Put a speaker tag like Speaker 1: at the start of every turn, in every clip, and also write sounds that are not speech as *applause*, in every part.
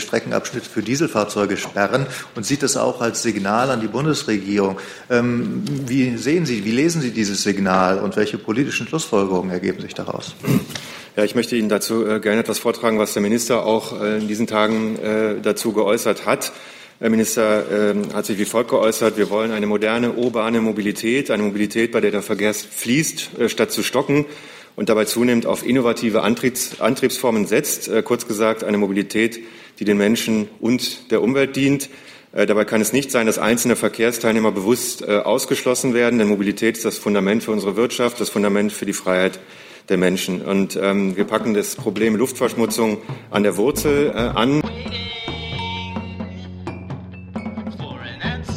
Speaker 1: Streckenabschnitte für Dieselfahrzeuge sperren und sieht das auch als Signal an die Bundesregierung. Ähm, wie sehen Sie, wie lesen Sie dieses Signal und welche politischen Schlussfolgerungen ergeben sich daraus?
Speaker 2: Ja, ich möchte Ihnen dazu äh, gerne etwas vortragen, was der Minister auch äh, in diesen Tagen äh, dazu geäußert hat. Herr Minister ähm, hat sich wie folgt geäußert. Wir wollen eine moderne urbane Mobilität, eine Mobilität, bei der der Verkehr fließt, statt zu stocken und dabei zunehmend auf innovative Antriebs Antriebsformen setzt. Kurz gesagt, eine Mobilität, die den Menschen und der Umwelt dient. Dabei kann es nicht sein, dass einzelne Verkehrsteilnehmer bewusst ausgeschlossen werden, denn Mobilität ist das Fundament für unsere Wirtschaft, das Fundament für die Freiheit der Menschen. Und ähm, wir packen das Problem Luftverschmutzung an der Wurzel äh, an.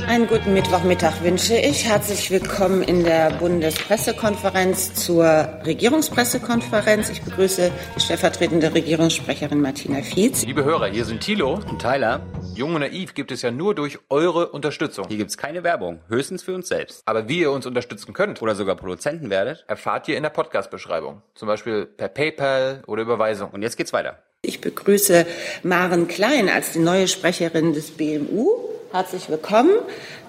Speaker 3: Einen guten Mittwochmittag wünsche ich. Herzlich willkommen in der Bundespressekonferenz zur Regierungspressekonferenz. Ich begrüße die stellvertretende Regierungssprecherin Martina Fietz.
Speaker 4: Liebe Hörer, hier sind Thilo und Tyler. Jung und Naiv gibt es ja nur durch eure Unterstützung.
Speaker 5: Hier gibt es keine Werbung, höchstens für uns selbst.
Speaker 4: Aber wie ihr uns unterstützen könnt
Speaker 5: oder sogar Produzenten werdet,
Speaker 4: erfahrt ihr in der Podcast-Beschreibung. Zum Beispiel per PayPal oder Überweisung.
Speaker 5: Und jetzt geht's weiter.
Speaker 3: Ich begrüße Maren Klein als die neue Sprecherin des BMU. Herzlich willkommen.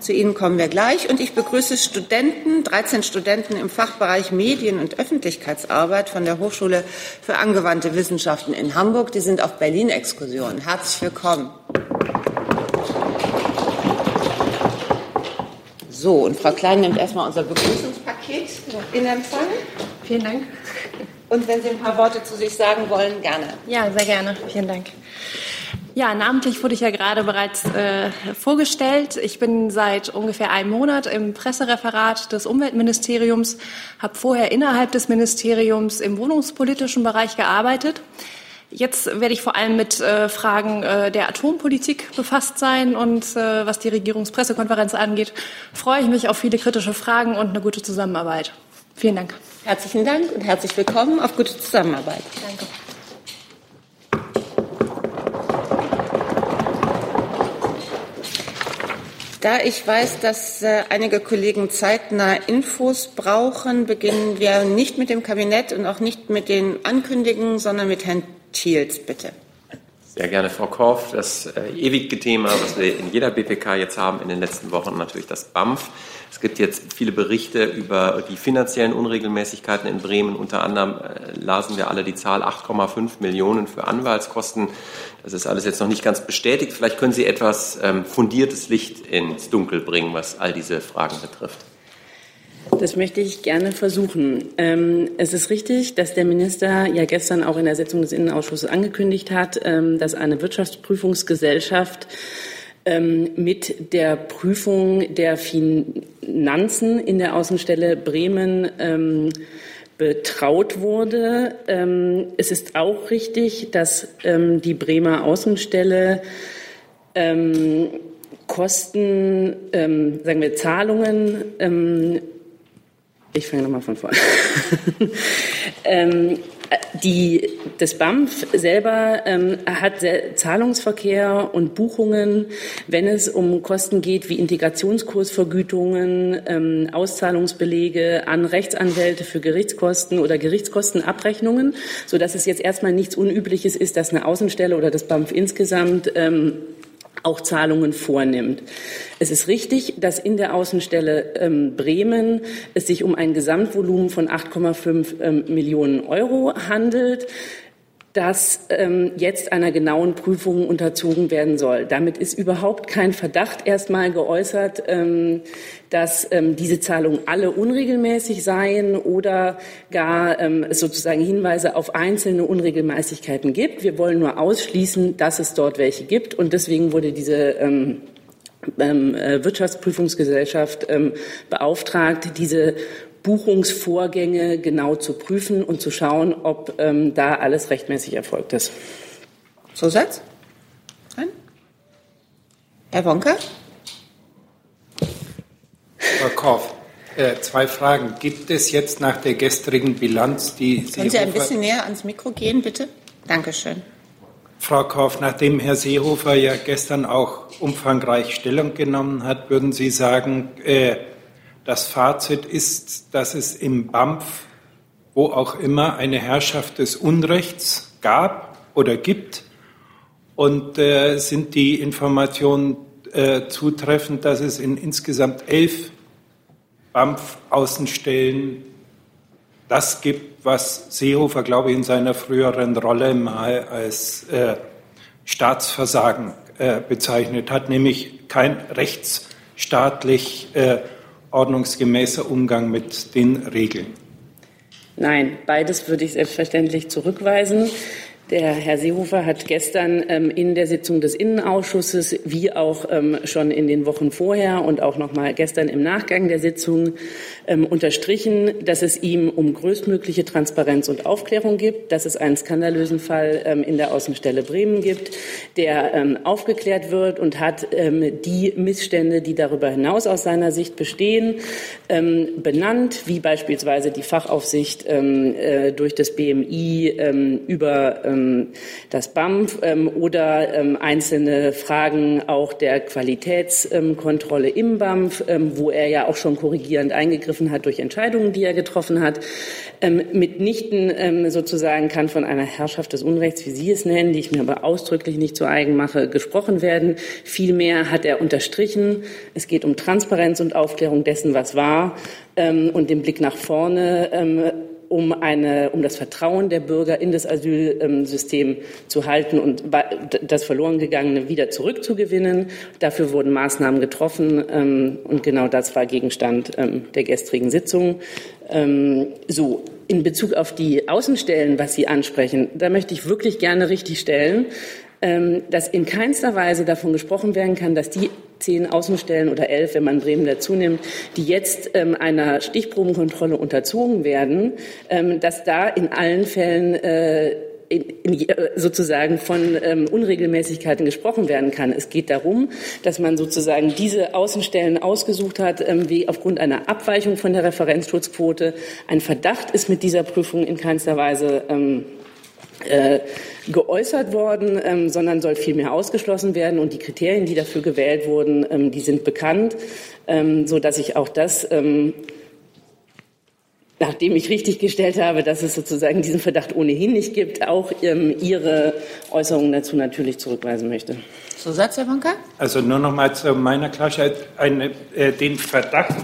Speaker 3: Zu Ihnen kommen wir gleich. Und ich begrüße Studenten, 13 Studenten im Fachbereich Medien- und Öffentlichkeitsarbeit von der Hochschule für angewandte Wissenschaften in Hamburg. Die sind auf Berlin-Exkursion. Herzlich willkommen. So, und Frau Klein nimmt erstmal unser Begrüßungspaket in Empfang.
Speaker 6: Vielen Dank.
Speaker 3: Und wenn Sie ein paar Worte zu sich sagen wollen, gerne.
Speaker 6: Ja, sehr gerne. Vielen Dank. Ja, namentlich wurde ich ja gerade bereits äh, vorgestellt. Ich bin seit ungefähr einem Monat im Pressereferat des Umweltministeriums, habe vorher innerhalb des Ministeriums im wohnungspolitischen Bereich gearbeitet. Jetzt werde ich vor allem mit äh, Fragen äh, der Atompolitik befasst sein und äh, was die Regierungspressekonferenz angeht, freue ich mich auf viele kritische Fragen und eine gute Zusammenarbeit. Vielen Dank.
Speaker 3: Herzlichen Dank und herzlich willkommen auf gute Zusammenarbeit.
Speaker 6: Danke.
Speaker 3: Da ich weiß, dass äh, einige Kollegen zeitnah Infos brauchen, beginnen wir nicht mit dem Kabinett und auch nicht mit den Ankündigungen, sondern mit Herrn Thiels, bitte.
Speaker 7: Sehr gerne, Frau Korff. Das äh, ewige Thema, was wir in jeder BPK jetzt haben in den letzten Wochen, natürlich das BAMF. Es gibt jetzt viele Berichte über die finanziellen Unregelmäßigkeiten in Bremen. Unter anderem äh, lasen wir alle die Zahl 8,5 Millionen für Anwaltskosten. Das ist alles jetzt noch nicht ganz bestätigt. Vielleicht können Sie etwas ähm, fundiertes Licht ins Dunkel bringen, was all diese Fragen betrifft.
Speaker 8: Das möchte ich gerne versuchen. Ähm, es ist richtig, dass der Minister ja gestern auch in der Sitzung des Innenausschusses angekündigt hat, ähm, dass eine Wirtschaftsprüfungsgesellschaft mit der Prüfung der Finanzen in der Außenstelle Bremen ähm, betraut wurde. Ähm, es ist auch richtig, dass ähm, die Bremer Außenstelle Kosten, sagen wir Zahlungen ich fange nochmal von vorne. *laughs* ähm, die, das BAMF selber ähm, hat Zahlungsverkehr und Buchungen, wenn es um Kosten geht wie Integrationskursvergütungen, ähm, Auszahlungsbelege an Rechtsanwälte für Gerichtskosten oder Gerichtskostenabrechnungen, sodass es jetzt erstmal nichts Unübliches ist, dass eine Außenstelle oder das BAMF insgesamt ähm, auch Zahlungen vornimmt. Es ist richtig, dass in der Außenstelle ähm, Bremen es sich um ein Gesamtvolumen von 8,5 ähm, Millionen Euro handelt das ähm, jetzt einer genauen Prüfung unterzogen werden soll. Damit ist überhaupt kein Verdacht erstmal geäußert, ähm, dass ähm, diese Zahlungen alle unregelmäßig seien oder gar ähm, sozusagen Hinweise auf einzelne Unregelmäßigkeiten gibt. Wir wollen nur ausschließen, dass es dort welche gibt und deswegen wurde diese ähm, ähm, äh, Wirtschaftsprüfungsgesellschaft ähm, beauftragt, diese Buchungsvorgänge genau zu prüfen und zu schauen, ob ähm, da alles rechtmäßig erfolgt ist.
Speaker 3: Zusatz? Nein? Herr Wonka?
Speaker 9: Frau Korff, äh, zwei Fragen. Gibt es jetzt nach der gestrigen Bilanz, die
Speaker 3: Sie. Können Sie ein bisschen näher ans Mikro gehen, bitte? Dankeschön.
Speaker 9: Frau Korff, nachdem Herr Seehofer ja gestern auch umfangreich Stellung genommen hat, würden Sie sagen, äh, das Fazit ist, dass es im BAMF, wo auch immer, eine Herrschaft des Unrechts gab oder gibt. Und äh, sind die Informationen äh, zutreffend, dass es in insgesamt elf BAMF-Außenstellen das gibt, was Seehofer, glaube ich, in seiner früheren Rolle mal als äh, Staatsversagen äh, bezeichnet hat, nämlich kein rechtsstaatlich äh, ordnungsgemäßer Umgang mit den Regeln.
Speaker 8: Nein, beides würde ich selbstverständlich zurückweisen. Der Herr Seehofer hat gestern ähm, in der Sitzung des Innenausschusses wie auch ähm, schon in den Wochen vorher und auch noch mal gestern im Nachgang der Sitzung ähm, unterstrichen, dass es ihm um größtmögliche Transparenz und Aufklärung gibt, dass es einen skandalösen Fall ähm, in der Außenstelle Bremen gibt, der ähm, aufgeklärt wird und hat ähm, die Missstände, die darüber hinaus aus seiner Sicht bestehen, benannt, wie beispielsweise die Fachaufsicht äh, durch das BMI über ähm, das BAMF ähm, oder ähm, einzelne Fragen auch der Qualitätskontrolle im BAMF, wo er ja auch schon korrigierend eingegriffen hat durch Entscheidungen, die er getroffen hat. mitnichten sozusagen kann von einer Herrschaft des Unrechts, wie Sie es nennen, die ich mir aber ausdrücklich nicht zu eigen mache, gesprochen werden. Vielmehr hat er unterstrichen, es geht um Transparenz und Aufklärung dessen, was war und den Blick nach vorne um, eine, um das Vertrauen der Bürger in das Asylsystem zu halten und das verloren gegangene wieder zurückzugewinnen. Dafür wurden Maßnahmen getroffen ähm, und genau das war Gegenstand ähm, der gestrigen Sitzung. Ähm, so, in Bezug auf die Außenstellen, was Sie ansprechen, da möchte ich wirklich gerne richtigstellen, dass in keinster Weise davon gesprochen werden kann, dass die zehn Außenstellen oder elf, wenn man Bremen dazu nimmt, die jetzt ähm, einer Stichprobenkontrolle unterzogen werden, ähm, dass da in allen Fällen äh, in, in, äh, sozusagen von ähm, Unregelmäßigkeiten gesprochen werden kann. Es geht darum, dass man sozusagen diese Außenstellen ausgesucht hat, ähm, wie aufgrund einer Abweichung von der Referenzschutzquote. Ein Verdacht ist mit dieser Prüfung in keinster Weise ähm, äh, geäußert worden, ähm, sondern soll vielmehr ausgeschlossen werden. Und die Kriterien, die dafür gewählt wurden, ähm, die sind bekannt, ähm, so dass ich auch das, ähm, nachdem ich richtig gestellt habe, dass es sozusagen diesen Verdacht ohnehin nicht gibt, auch ähm, Ihre Äußerungen dazu natürlich zurückweisen möchte.
Speaker 3: Zusatz, Herr Wonka?
Speaker 9: Also nur noch mal zu meiner Klarheit, eine, äh, den Verdacht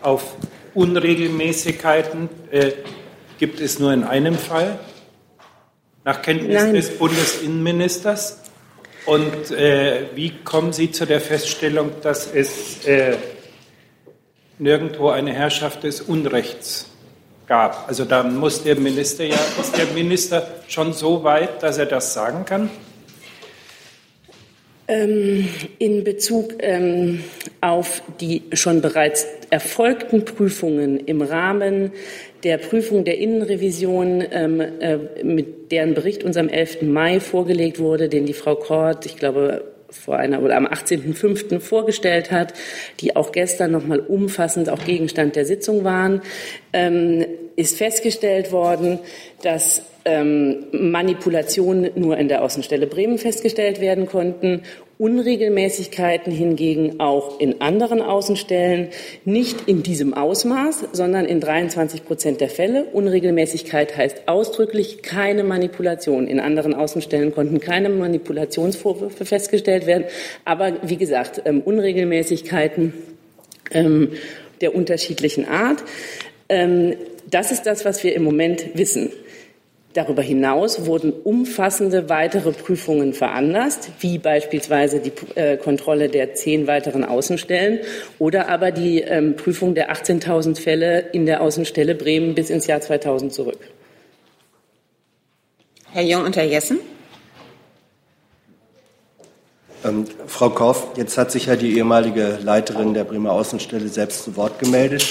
Speaker 9: auf Unregelmäßigkeiten äh, gibt es nur in einem Fall nach Kenntnis Nein. des Bundesinnenministers? Und äh, wie kommen Sie zu der Feststellung, dass es äh, nirgendwo eine Herrschaft des Unrechts gab? Also da muss der Minister ja, ist der Minister schon so weit, dass er das sagen kann?
Speaker 8: Ähm, in Bezug ähm, auf die schon bereits erfolgten Prüfungen im Rahmen der Prüfung der Innenrevision, ähm, äh, mit deren Bericht uns am 11. Mai vorgelegt wurde, den die Frau Kort, ich glaube, vor einer oder am 18.05. vorgestellt hat, die auch gestern noch mal umfassend auch Gegenstand der Sitzung waren, ähm, ist festgestellt worden, dass ähm, Manipulationen nur in der Außenstelle Bremen festgestellt werden konnten Unregelmäßigkeiten hingegen auch in anderen Außenstellen, nicht in diesem Ausmaß, sondern in 23 Prozent der Fälle. Unregelmäßigkeit heißt ausdrücklich keine Manipulation. In anderen Außenstellen konnten keine Manipulationsvorwürfe festgestellt werden. Aber wie gesagt, ähm, Unregelmäßigkeiten ähm, der unterschiedlichen Art. Ähm, das ist das, was wir im Moment wissen. Darüber hinaus wurden umfassende weitere Prüfungen veranlasst, wie beispielsweise die äh, Kontrolle der zehn weiteren Außenstellen oder aber die ähm, Prüfung der 18.000 Fälle in der Außenstelle Bremen bis ins Jahr 2000 zurück.
Speaker 3: Herr Jung und Herr Jessen.
Speaker 10: Ähm, Frau Korff, jetzt hat sich ja die ehemalige Leiterin der Bremer Außenstelle selbst zu Wort gemeldet.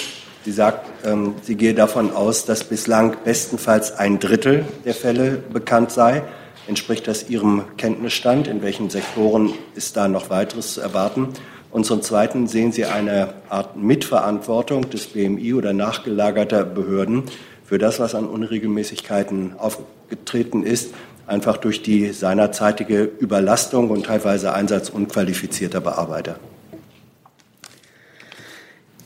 Speaker 10: Sie sagt, ähm, sie gehe davon aus, dass bislang bestenfalls ein Drittel der Fälle bekannt sei. Entspricht das Ihrem Kenntnisstand? In welchen Sektoren ist da noch weiteres zu erwarten? Und zum Zweiten sehen Sie eine Art Mitverantwortung des BMI oder nachgelagerter Behörden für das, was an Unregelmäßigkeiten aufgetreten ist, einfach durch die seinerzeitige Überlastung und teilweise Einsatz unqualifizierter Bearbeiter?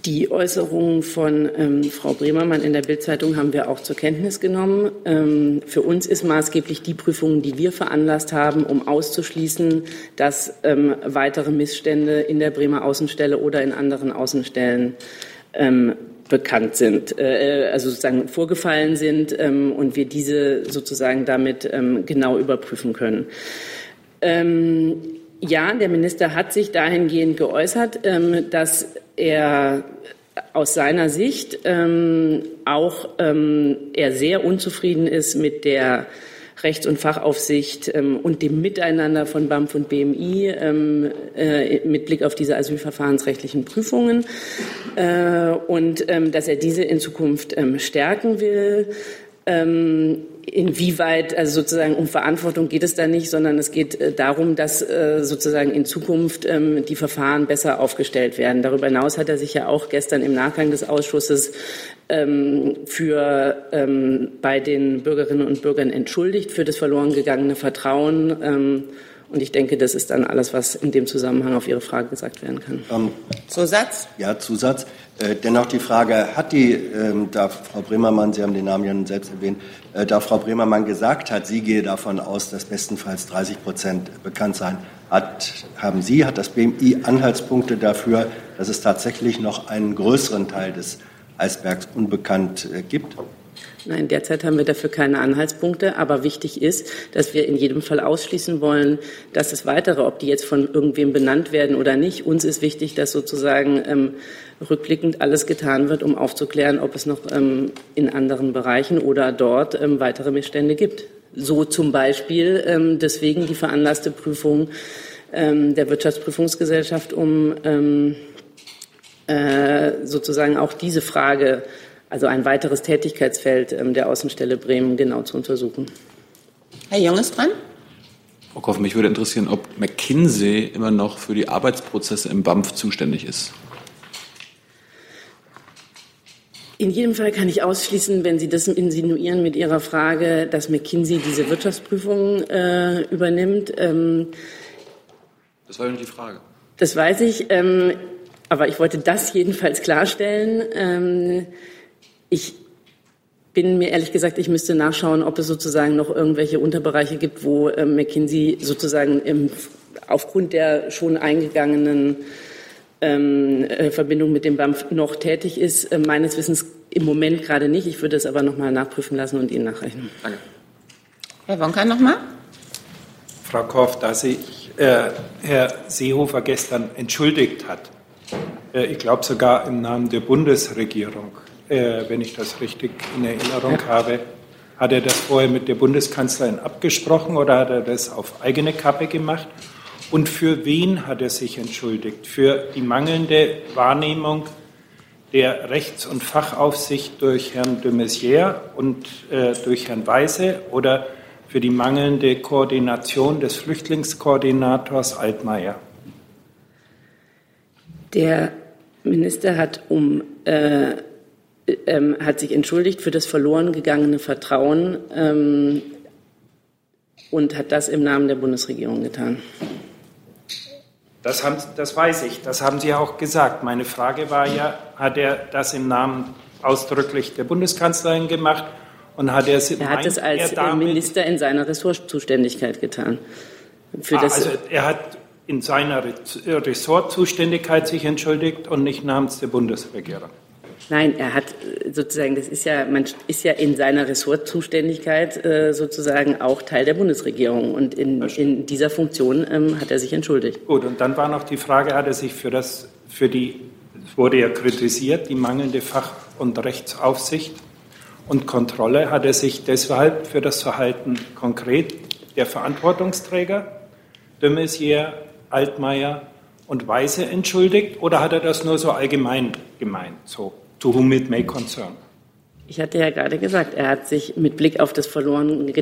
Speaker 8: Die Äußerungen von ähm, Frau Bremermann in der Bildzeitung haben wir auch zur Kenntnis genommen. Ähm, für uns ist maßgeblich die Prüfung, die wir veranlasst haben, um auszuschließen, dass ähm, weitere Missstände in der Bremer Außenstelle oder in anderen Außenstellen ähm, bekannt sind, äh, also sozusagen vorgefallen sind ähm, und wir diese sozusagen damit ähm, genau überprüfen können. Ja, der Minister hat sich dahingehend geäußert, dass er aus seiner Sicht ähm, auch ähm, er sehr unzufrieden ist mit der Rechts- und Fachaufsicht ähm, und dem Miteinander von BAMF und BMI ähm, äh, mit Blick auf diese asylverfahrensrechtlichen Prüfungen äh, und ähm, dass er diese in Zukunft ähm, stärken will. Ähm, inwieweit, also sozusagen um Verantwortung geht es da nicht, sondern es geht äh, darum, dass äh, sozusagen in Zukunft ähm, die Verfahren besser aufgestellt werden. Darüber hinaus hat er sich ja auch gestern im Nachgang des Ausschusses ähm, für bei den Bürgerinnen und Bürgern entschuldigt für das verloren gegangene Vertrauen. Und ich denke, das ist dann alles, was in dem Zusammenhang auf Ihre Frage gesagt werden kann.
Speaker 3: Ähm, Zusatz?
Speaker 10: Ja, Zusatz. Äh, dennoch die Frage, hat die, ähm, da Frau Bremermann, Sie haben den Namen ja selbst erwähnt, äh, da Frau Bremermann gesagt hat, sie gehe davon aus, dass bestenfalls 30 Prozent bekannt seien, hat, haben Sie, hat das BMI Anhaltspunkte dafür, dass es tatsächlich noch einen größeren Teil des Eisbergs unbekannt äh, gibt?
Speaker 8: Nein, derzeit haben wir dafür keine Anhaltspunkte. Aber wichtig ist, dass wir in jedem Fall ausschließen wollen, dass es weitere, ob die jetzt von irgendwem benannt werden oder nicht, uns ist wichtig, dass sozusagen ähm, rückblickend alles getan wird, um aufzuklären, ob es noch ähm, in anderen Bereichen oder dort ähm, weitere Missstände gibt. So zum Beispiel ähm, deswegen die veranlasste Prüfung ähm, der Wirtschaftsprüfungsgesellschaft, um ähm, äh, sozusagen auch diese Frage also ein weiteres Tätigkeitsfeld ähm, der Außenstelle Bremen genau zu untersuchen.
Speaker 3: Herr Jung ist dran.
Speaker 11: Frau Koff, mich würde interessieren, ob McKinsey immer noch für die Arbeitsprozesse im BAMF zuständig ist.
Speaker 8: In jedem Fall kann ich ausschließen, wenn Sie das insinuieren mit Ihrer Frage, dass McKinsey diese Wirtschaftsprüfung äh, übernimmt. Ähm,
Speaker 11: das war ja nicht die Frage.
Speaker 8: Das weiß ich, ähm, aber ich wollte das jedenfalls klarstellen. Ähm, ich bin mir ehrlich gesagt, ich müsste nachschauen, ob es sozusagen noch irgendwelche Unterbereiche gibt, wo äh, McKinsey sozusagen im, aufgrund der schon eingegangenen ähm, äh, Verbindung mit dem BAMF noch tätig ist. Äh, meines Wissens im Moment gerade nicht. Ich würde es aber noch mal nachprüfen lassen und Ihnen nachrechnen.
Speaker 3: Danke. Herr Wonka noch mal.
Speaker 9: Frau Korff, da sich äh, Herr Seehofer gestern entschuldigt hat, äh, ich glaube sogar im Namen der Bundesregierung, äh, wenn ich das richtig in Erinnerung ja. habe. Hat er das vorher mit der Bundeskanzlerin abgesprochen oder hat er das auf eigene Kappe gemacht? Und für wen hat er sich entschuldigt? Für die mangelnde Wahrnehmung der Rechts- und Fachaufsicht durch Herrn de Maizière und äh, durch Herrn Weise oder für die mangelnde Koordination des Flüchtlingskoordinators Altmaier?
Speaker 8: Der Minister hat um äh, ähm, hat sich entschuldigt für das verloren gegangene Vertrauen ähm, und hat das im Namen der Bundesregierung getan.
Speaker 9: Das, haben, das weiß ich, das haben Sie ja auch gesagt. Meine Frage war ja, hat er das im Namen ausdrücklich der Bundeskanzlerin gemacht und hat er es
Speaker 8: Er hat es als Minister in seiner Ressortzuständigkeit getan.
Speaker 9: Für ah, also er hat in seiner Ressortzuständigkeit sich entschuldigt und nicht namens der Bundesregierung.
Speaker 8: Nein, er hat äh, sozusagen, das ist ja, man ist ja in seiner Ressortzuständigkeit äh, sozusagen auch Teil der Bundesregierung. Und in, in dieser Funktion ähm, hat er sich entschuldigt.
Speaker 9: Gut, und dann war noch die Frage, hat er sich für das, für die, es wurde ja kritisiert, die mangelnde Fach- und Rechtsaufsicht und Kontrolle, hat er sich deshalb für das Verhalten konkret der Verantwortungsträger, de Maizière, Altmaier und Weise entschuldigt? Oder hat er das nur so allgemein gemeint, so to whom it may concern.
Speaker 8: Ich hatte ja gerade gesagt, er hat sich mit Blick auf das verloren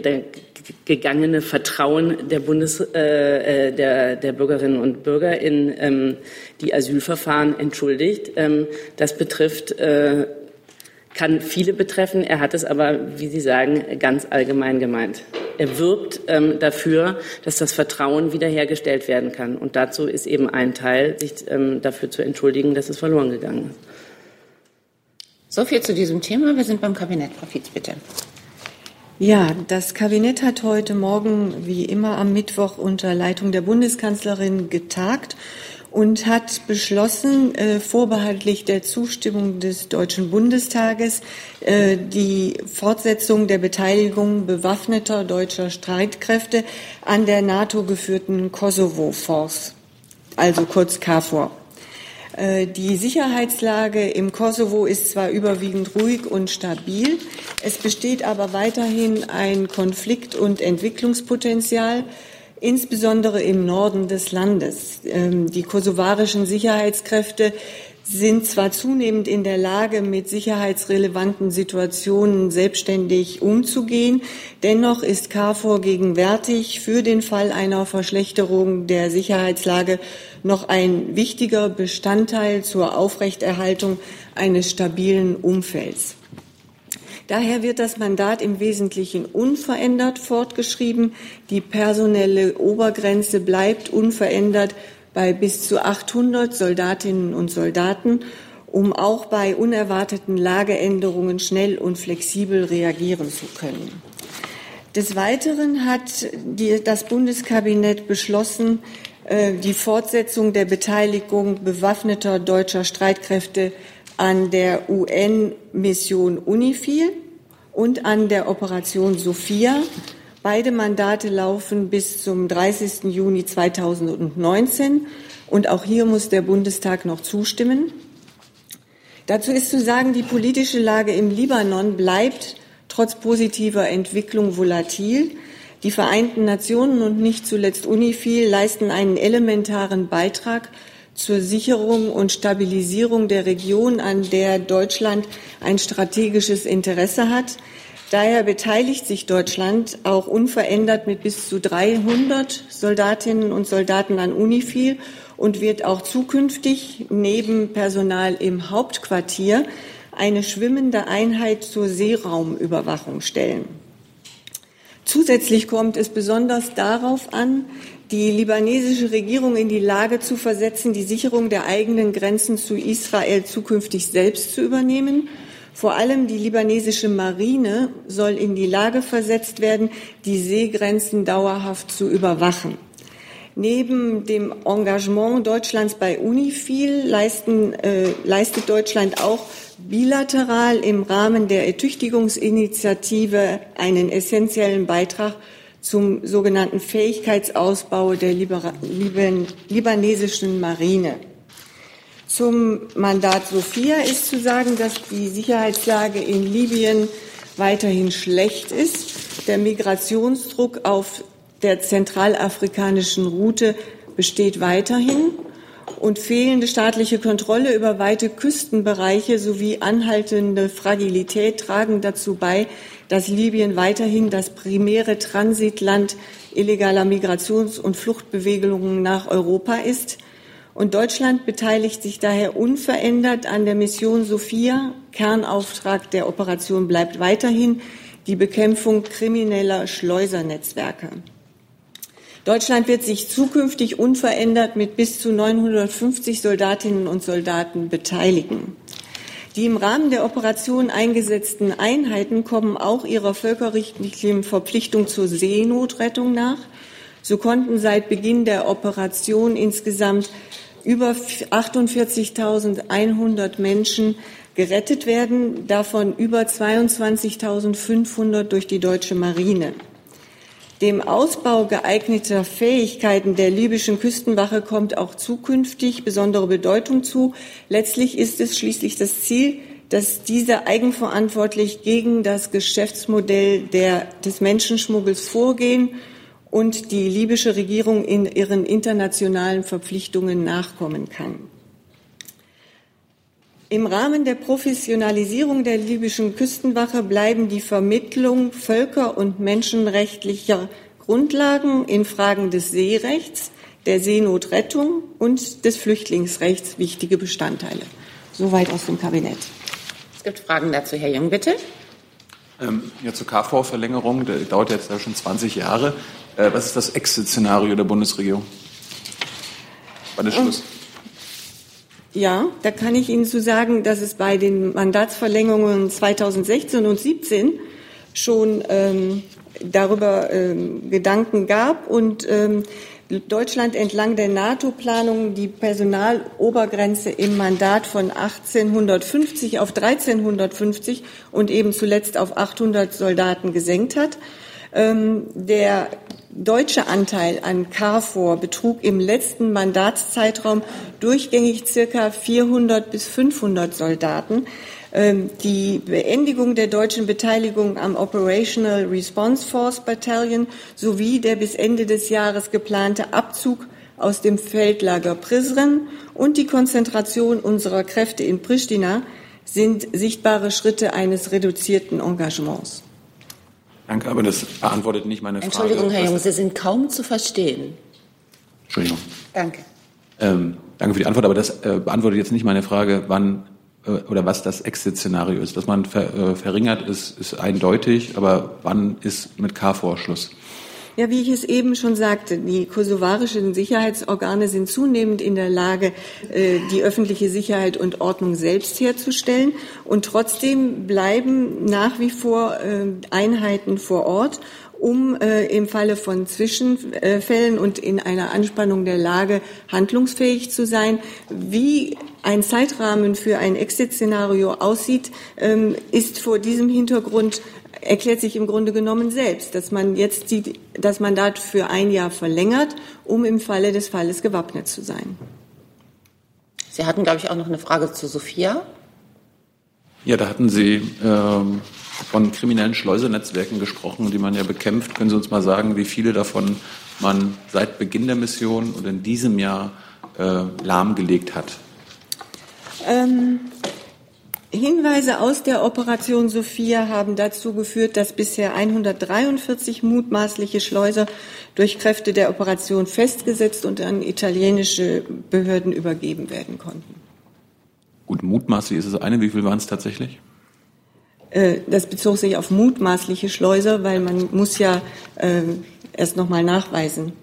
Speaker 8: gegangene Vertrauen der, Bundes, äh, äh, der, der Bürgerinnen und Bürger in ähm, die Asylverfahren entschuldigt. Ähm, das betrifft, äh, kann viele betreffen. Er hat es aber, wie Sie sagen, ganz allgemein gemeint. Er wirbt ähm, dafür, dass das Vertrauen wiederhergestellt werden kann. Und dazu ist eben ein Teil, sich ähm, dafür zu entschuldigen, dass es verloren gegangen ist.
Speaker 3: So viel zu diesem Thema. Wir sind beim Kabinett. Frau Fietz, bitte.
Speaker 12: Ja, das Kabinett hat heute Morgen, wie immer am Mittwoch, unter Leitung der Bundeskanzlerin getagt und hat beschlossen, äh, vorbehaltlich der Zustimmung des Deutschen Bundestages, äh, die Fortsetzung der Beteiligung bewaffneter deutscher Streitkräfte an der NATO geführten Kosovo-Force, also kurz KFOR. Äh, die Sicherheitslage im Kosovo ist zwar überwiegend ruhig und stabil, es besteht aber weiterhin ein Konflikt- und Entwicklungspotenzial, insbesondere im Norden des Landes. Ähm, die kosovarischen Sicherheitskräfte sind zwar zunehmend in der Lage, mit sicherheitsrelevanten Situationen selbstständig umzugehen, dennoch ist KFOR gegenwärtig für den Fall einer Verschlechterung der Sicherheitslage noch ein wichtiger Bestandteil zur Aufrechterhaltung eines stabilen Umfelds. Daher wird das Mandat im Wesentlichen unverändert fortgeschrieben. Die personelle Obergrenze bleibt unverändert bei bis zu 800 Soldatinnen und Soldaten, um auch bei unerwarteten Lageänderungen schnell und flexibel reagieren zu können. Des Weiteren hat die, das Bundeskabinett beschlossen, äh, die Fortsetzung der Beteiligung bewaffneter deutscher Streitkräfte an der UN-Mission UNIFIL und an der Operation Sophia. Beide Mandate laufen bis zum 30. Juni 2019 und auch hier muss der Bundestag noch zustimmen. Dazu ist zu sagen, die politische Lage im Libanon bleibt trotz positiver Entwicklung volatil. Die Vereinten Nationen und nicht zuletzt UNIFIL leisten einen elementaren Beitrag zur Sicherung und Stabilisierung der Region, an der Deutschland ein strategisches Interesse hat. Daher beteiligt sich Deutschland auch unverändert mit bis zu 300 Soldatinnen und Soldaten an UNIFIL und wird auch zukünftig neben Personal im Hauptquartier eine schwimmende Einheit zur Seeraumüberwachung stellen. Zusätzlich kommt es besonders darauf an, die libanesische Regierung in die Lage zu versetzen, die Sicherung der eigenen Grenzen zu Israel zukünftig selbst zu übernehmen. Vor allem die libanesische Marine soll in die Lage versetzt werden, die Seegrenzen dauerhaft zu überwachen. Neben dem Engagement Deutschlands bei UNIFIL leisten, äh, leistet Deutschland auch bilateral im Rahmen der Ertüchtigungsinitiative einen essentiellen Beitrag zum sogenannten Fähigkeitsausbau der Libera Liban libanesischen Marine. Zum Mandat Sophia ist zu sagen, dass die Sicherheitslage in Libyen weiterhin schlecht ist. Der Migrationsdruck auf der zentralafrikanischen Route besteht weiterhin und fehlende staatliche Kontrolle über weite Küstenbereiche sowie anhaltende Fragilität tragen dazu bei, dass Libyen weiterhin das primäre Transitland illegaler Migrations- und Fluchtbewegungen nach Europa ist. Und Deutschland beteiligt sich daher unverändert an der Mission Sophia. Kernauftrag der Operation bleibt weiterhin die Bekämpfung krimineller Schleusernetzwerke. Deutschland wird sich zukünftig unverändert mit bis zu 950 Soldatinnen und Soldaten beteiligen. Die im Rahmen der Operation eingesetzten Einheiten kommen auch ihrer völkerrechtlichen Verpflichtung zur Seenotrettung nach. So konnten seit Beginn der Operation insgesamt über 48.100 Menschen gerettet werden, davon über 22.500 durch die deutsche Marine. Dem Ausbau geeigneter Fähigkeiten der libyschen Küstenwache kommt auch zukünftig besondere Bedeutung zu. Letztlich ist es schließlich das Ziel, dass diese eigenverantwortlich gegen das Geschäftsmodell der, des Menschenschmuggels vorgehen und die libysche Regierung in ihren internationalen Verpflichtungen nachkommen kann. Im Rahmen der Professionalisierung der libyschen Küstenwache bleiben die Vermittlung völker- und menschenrechtlicher Grundlagen in Fragen des Seerechts, der Seenotrettung und des Flüchtlingsrechts wichtige Bestandteile. Soweit aus dem Kabinett.
Speaker 3: Es gibt Fragen dazu, Herr Jung, bitte.
Speaker 11: Ähm, ja, zur KV-Verlängerung, der dauert jetzt ja schon 20 Jahre. Äh, was ist das Exit-Szenario der Bundesregierung? Wann ist Schluss?
Speaker 12: Ja, da kann ich Ihnen zu sagen, dass es bei den Mandatsverlängerungen 2016 und 2017 schon ähm, darüber ähm, Gedanken gab und ähm, Deutschland entlang der NATO-Planung die Personalobergrenze im Mandat von 1850 auf 1350 und eben zuletzt auf 800 Soldaten gesenkt hat. Ähm, der deutsche Anteil an KFOR betrug im letzten Mandatszeitraum durchgängig circa 400 bis 500 Soldaten. Ähm, die Beendigung der deutschen Beteiligung am Operational Response Force Battalion sowie der bis Ende des Jahres geplante Abzug aus dem Feldlager Prizren und die Konzentration unserer Kräfte in Pristina sind sichtbare Schritte eines reduzierten Engagements.
Speaker 11: Danke, aber das beantwortet nicht meine
Speaker 3: Frage. Entschuldigung, Herr Jung, Sie sind kaum zu verstehen.
Speaker 11: Entschuldigung.
Speaker 3: Danke.
Speaker 11: Ähm, danke für die Antwort, aber das äh, beantwortet jetzt nicht meine Frage, wann äh, oder was das Exit-Szenario ist. Dass man ver, äh, verringert, ist, ist eindeutig, aber wann ist mit KFOR Schluss?
Speaker 12: Ja, wie ich es eben schon sagte, die kosovarischen Sicherheitsorgane sind zunehmend in der Lage, äh, die öffentliche Sicherheit und Ordnung selbst herzustellen. Und trotzdem bleiben nach wie vor Einheiten vor Ort um äh, im Falle von Zwischenfällen und in einer Anspannung der Lage handlungsfähig zu sein. Wie ein Zeitrahmen für ein Exit-Szenario aussieht, ähm, ist vor diesem Hintergrund erklärt sich im Grunde genommen selbst, dass man jetzt die, das Mandat für ein Jahr verlängert, um im Falle des Falles gewappnet zu sein.
Speaker 3: Sie hatten, glaube ich, auch noch eine Frage zu Sophia.
Speaker 11: Ja, da hatten Sie ähm, von kriminellen Schleusernetzwerken gesprochen, die man ja bekämpft. Können Sie uns mal sagen, wie viele davon man seit Beginn der Mission oder in diesem Jahr äh, lahmgelegt hat?
Speaker 12: Ähm, Hinweise aus der Operation Sophia haben dazu geführt, dass bisher 143 mutmaßliche Schleuser durch Kräfte der Operation festgesetzt und an italienische Behörden übergeben werden konnten.
Speaker 11: Gut, mutmaßlich ist es eine. Wie viel waren es tatsächlich?
Speaker 12: Äh, das bezog sich auf mutmaßliche Schleuser, weil man muss ja äh, erst noch mal nachweisen,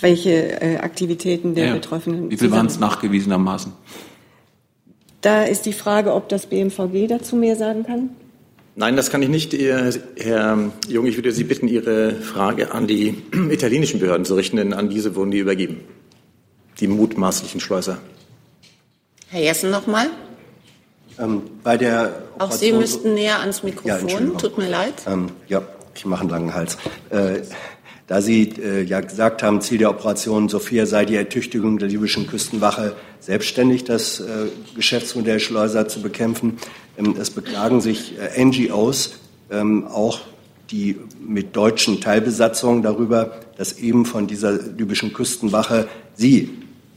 Speaker 12: welche äh, Aktivitäten der ja, Betroffenen.
Speaker 11: Wie viel waren es nachgewiesenermaßen?
Speaker 12: Da ist die Frage, ob das BMVG dazu mehr sagen kann.
Speaker 13: Nein, das kann ich nicht. Herr Jung, ich würde Sie bitten, Ihre Frage an die *clears throat* italienischen Behörden zu richten, denn an diese wurden die übergeben. Die mutmaßlichen Schleuser.
Speaker 3: Herr Jessen noch mal.
Speaker 10: Ähm, bei der
Speaker 3: Auch Sie müssten näher ans Mikrofon. Ja, Tut mir leid.
Speaker 10: Ähm, ja, ich mache einen langen Hals. Äh, da Sie äh, ja gesagt haben, Ziel der Operation Sophia sei die Ertüchtigung der libyschen Küstenwache, selbstständig das äh, Geschäftsmodell Schleuser zu bekämpfen. Ähm, es beklagen sich äh, NGOs, ähm, auch die mit deutschen Teilbesatzungen darüber, dass eben von dieser libyschen Küstenwache sie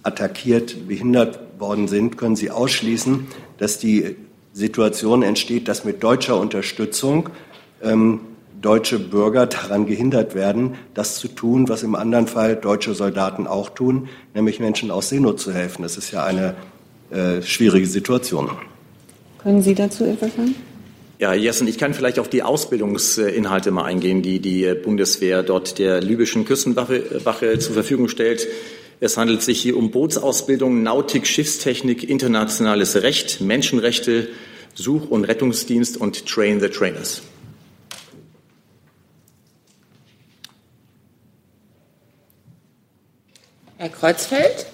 Speaker 10: attackiert, behindert worden sind, können Sie ausschließen, dass die Situation entsteht, dass mit deutscher Unterstützung ähm, deutsche Bürger daran gehindert werden, das zu tun, was im anderen Fall deutsche Soldaten auch tun, nämlich Menschen aus Seenot zu helfen. Das ist ja eine äh, schwierige Situation.
Speaker 12: Können Sie dazu etwas sagen?
Speaker 13: Ja, Jessen, ich kann vielleicht auf die Ausbildungsinhalte mal eingehen, die die Bundeswehr dort der libyschen Küstenwache Wache zur Verfügung stellt. Es handelt sich hier um Bootsausbildung, Nautik, Schiffstechnik, internationales Recht, Menschenrechte, Such- und Rettungsdienst und Train the Trainers.
Speaker 3: Herr Kreuzfeld?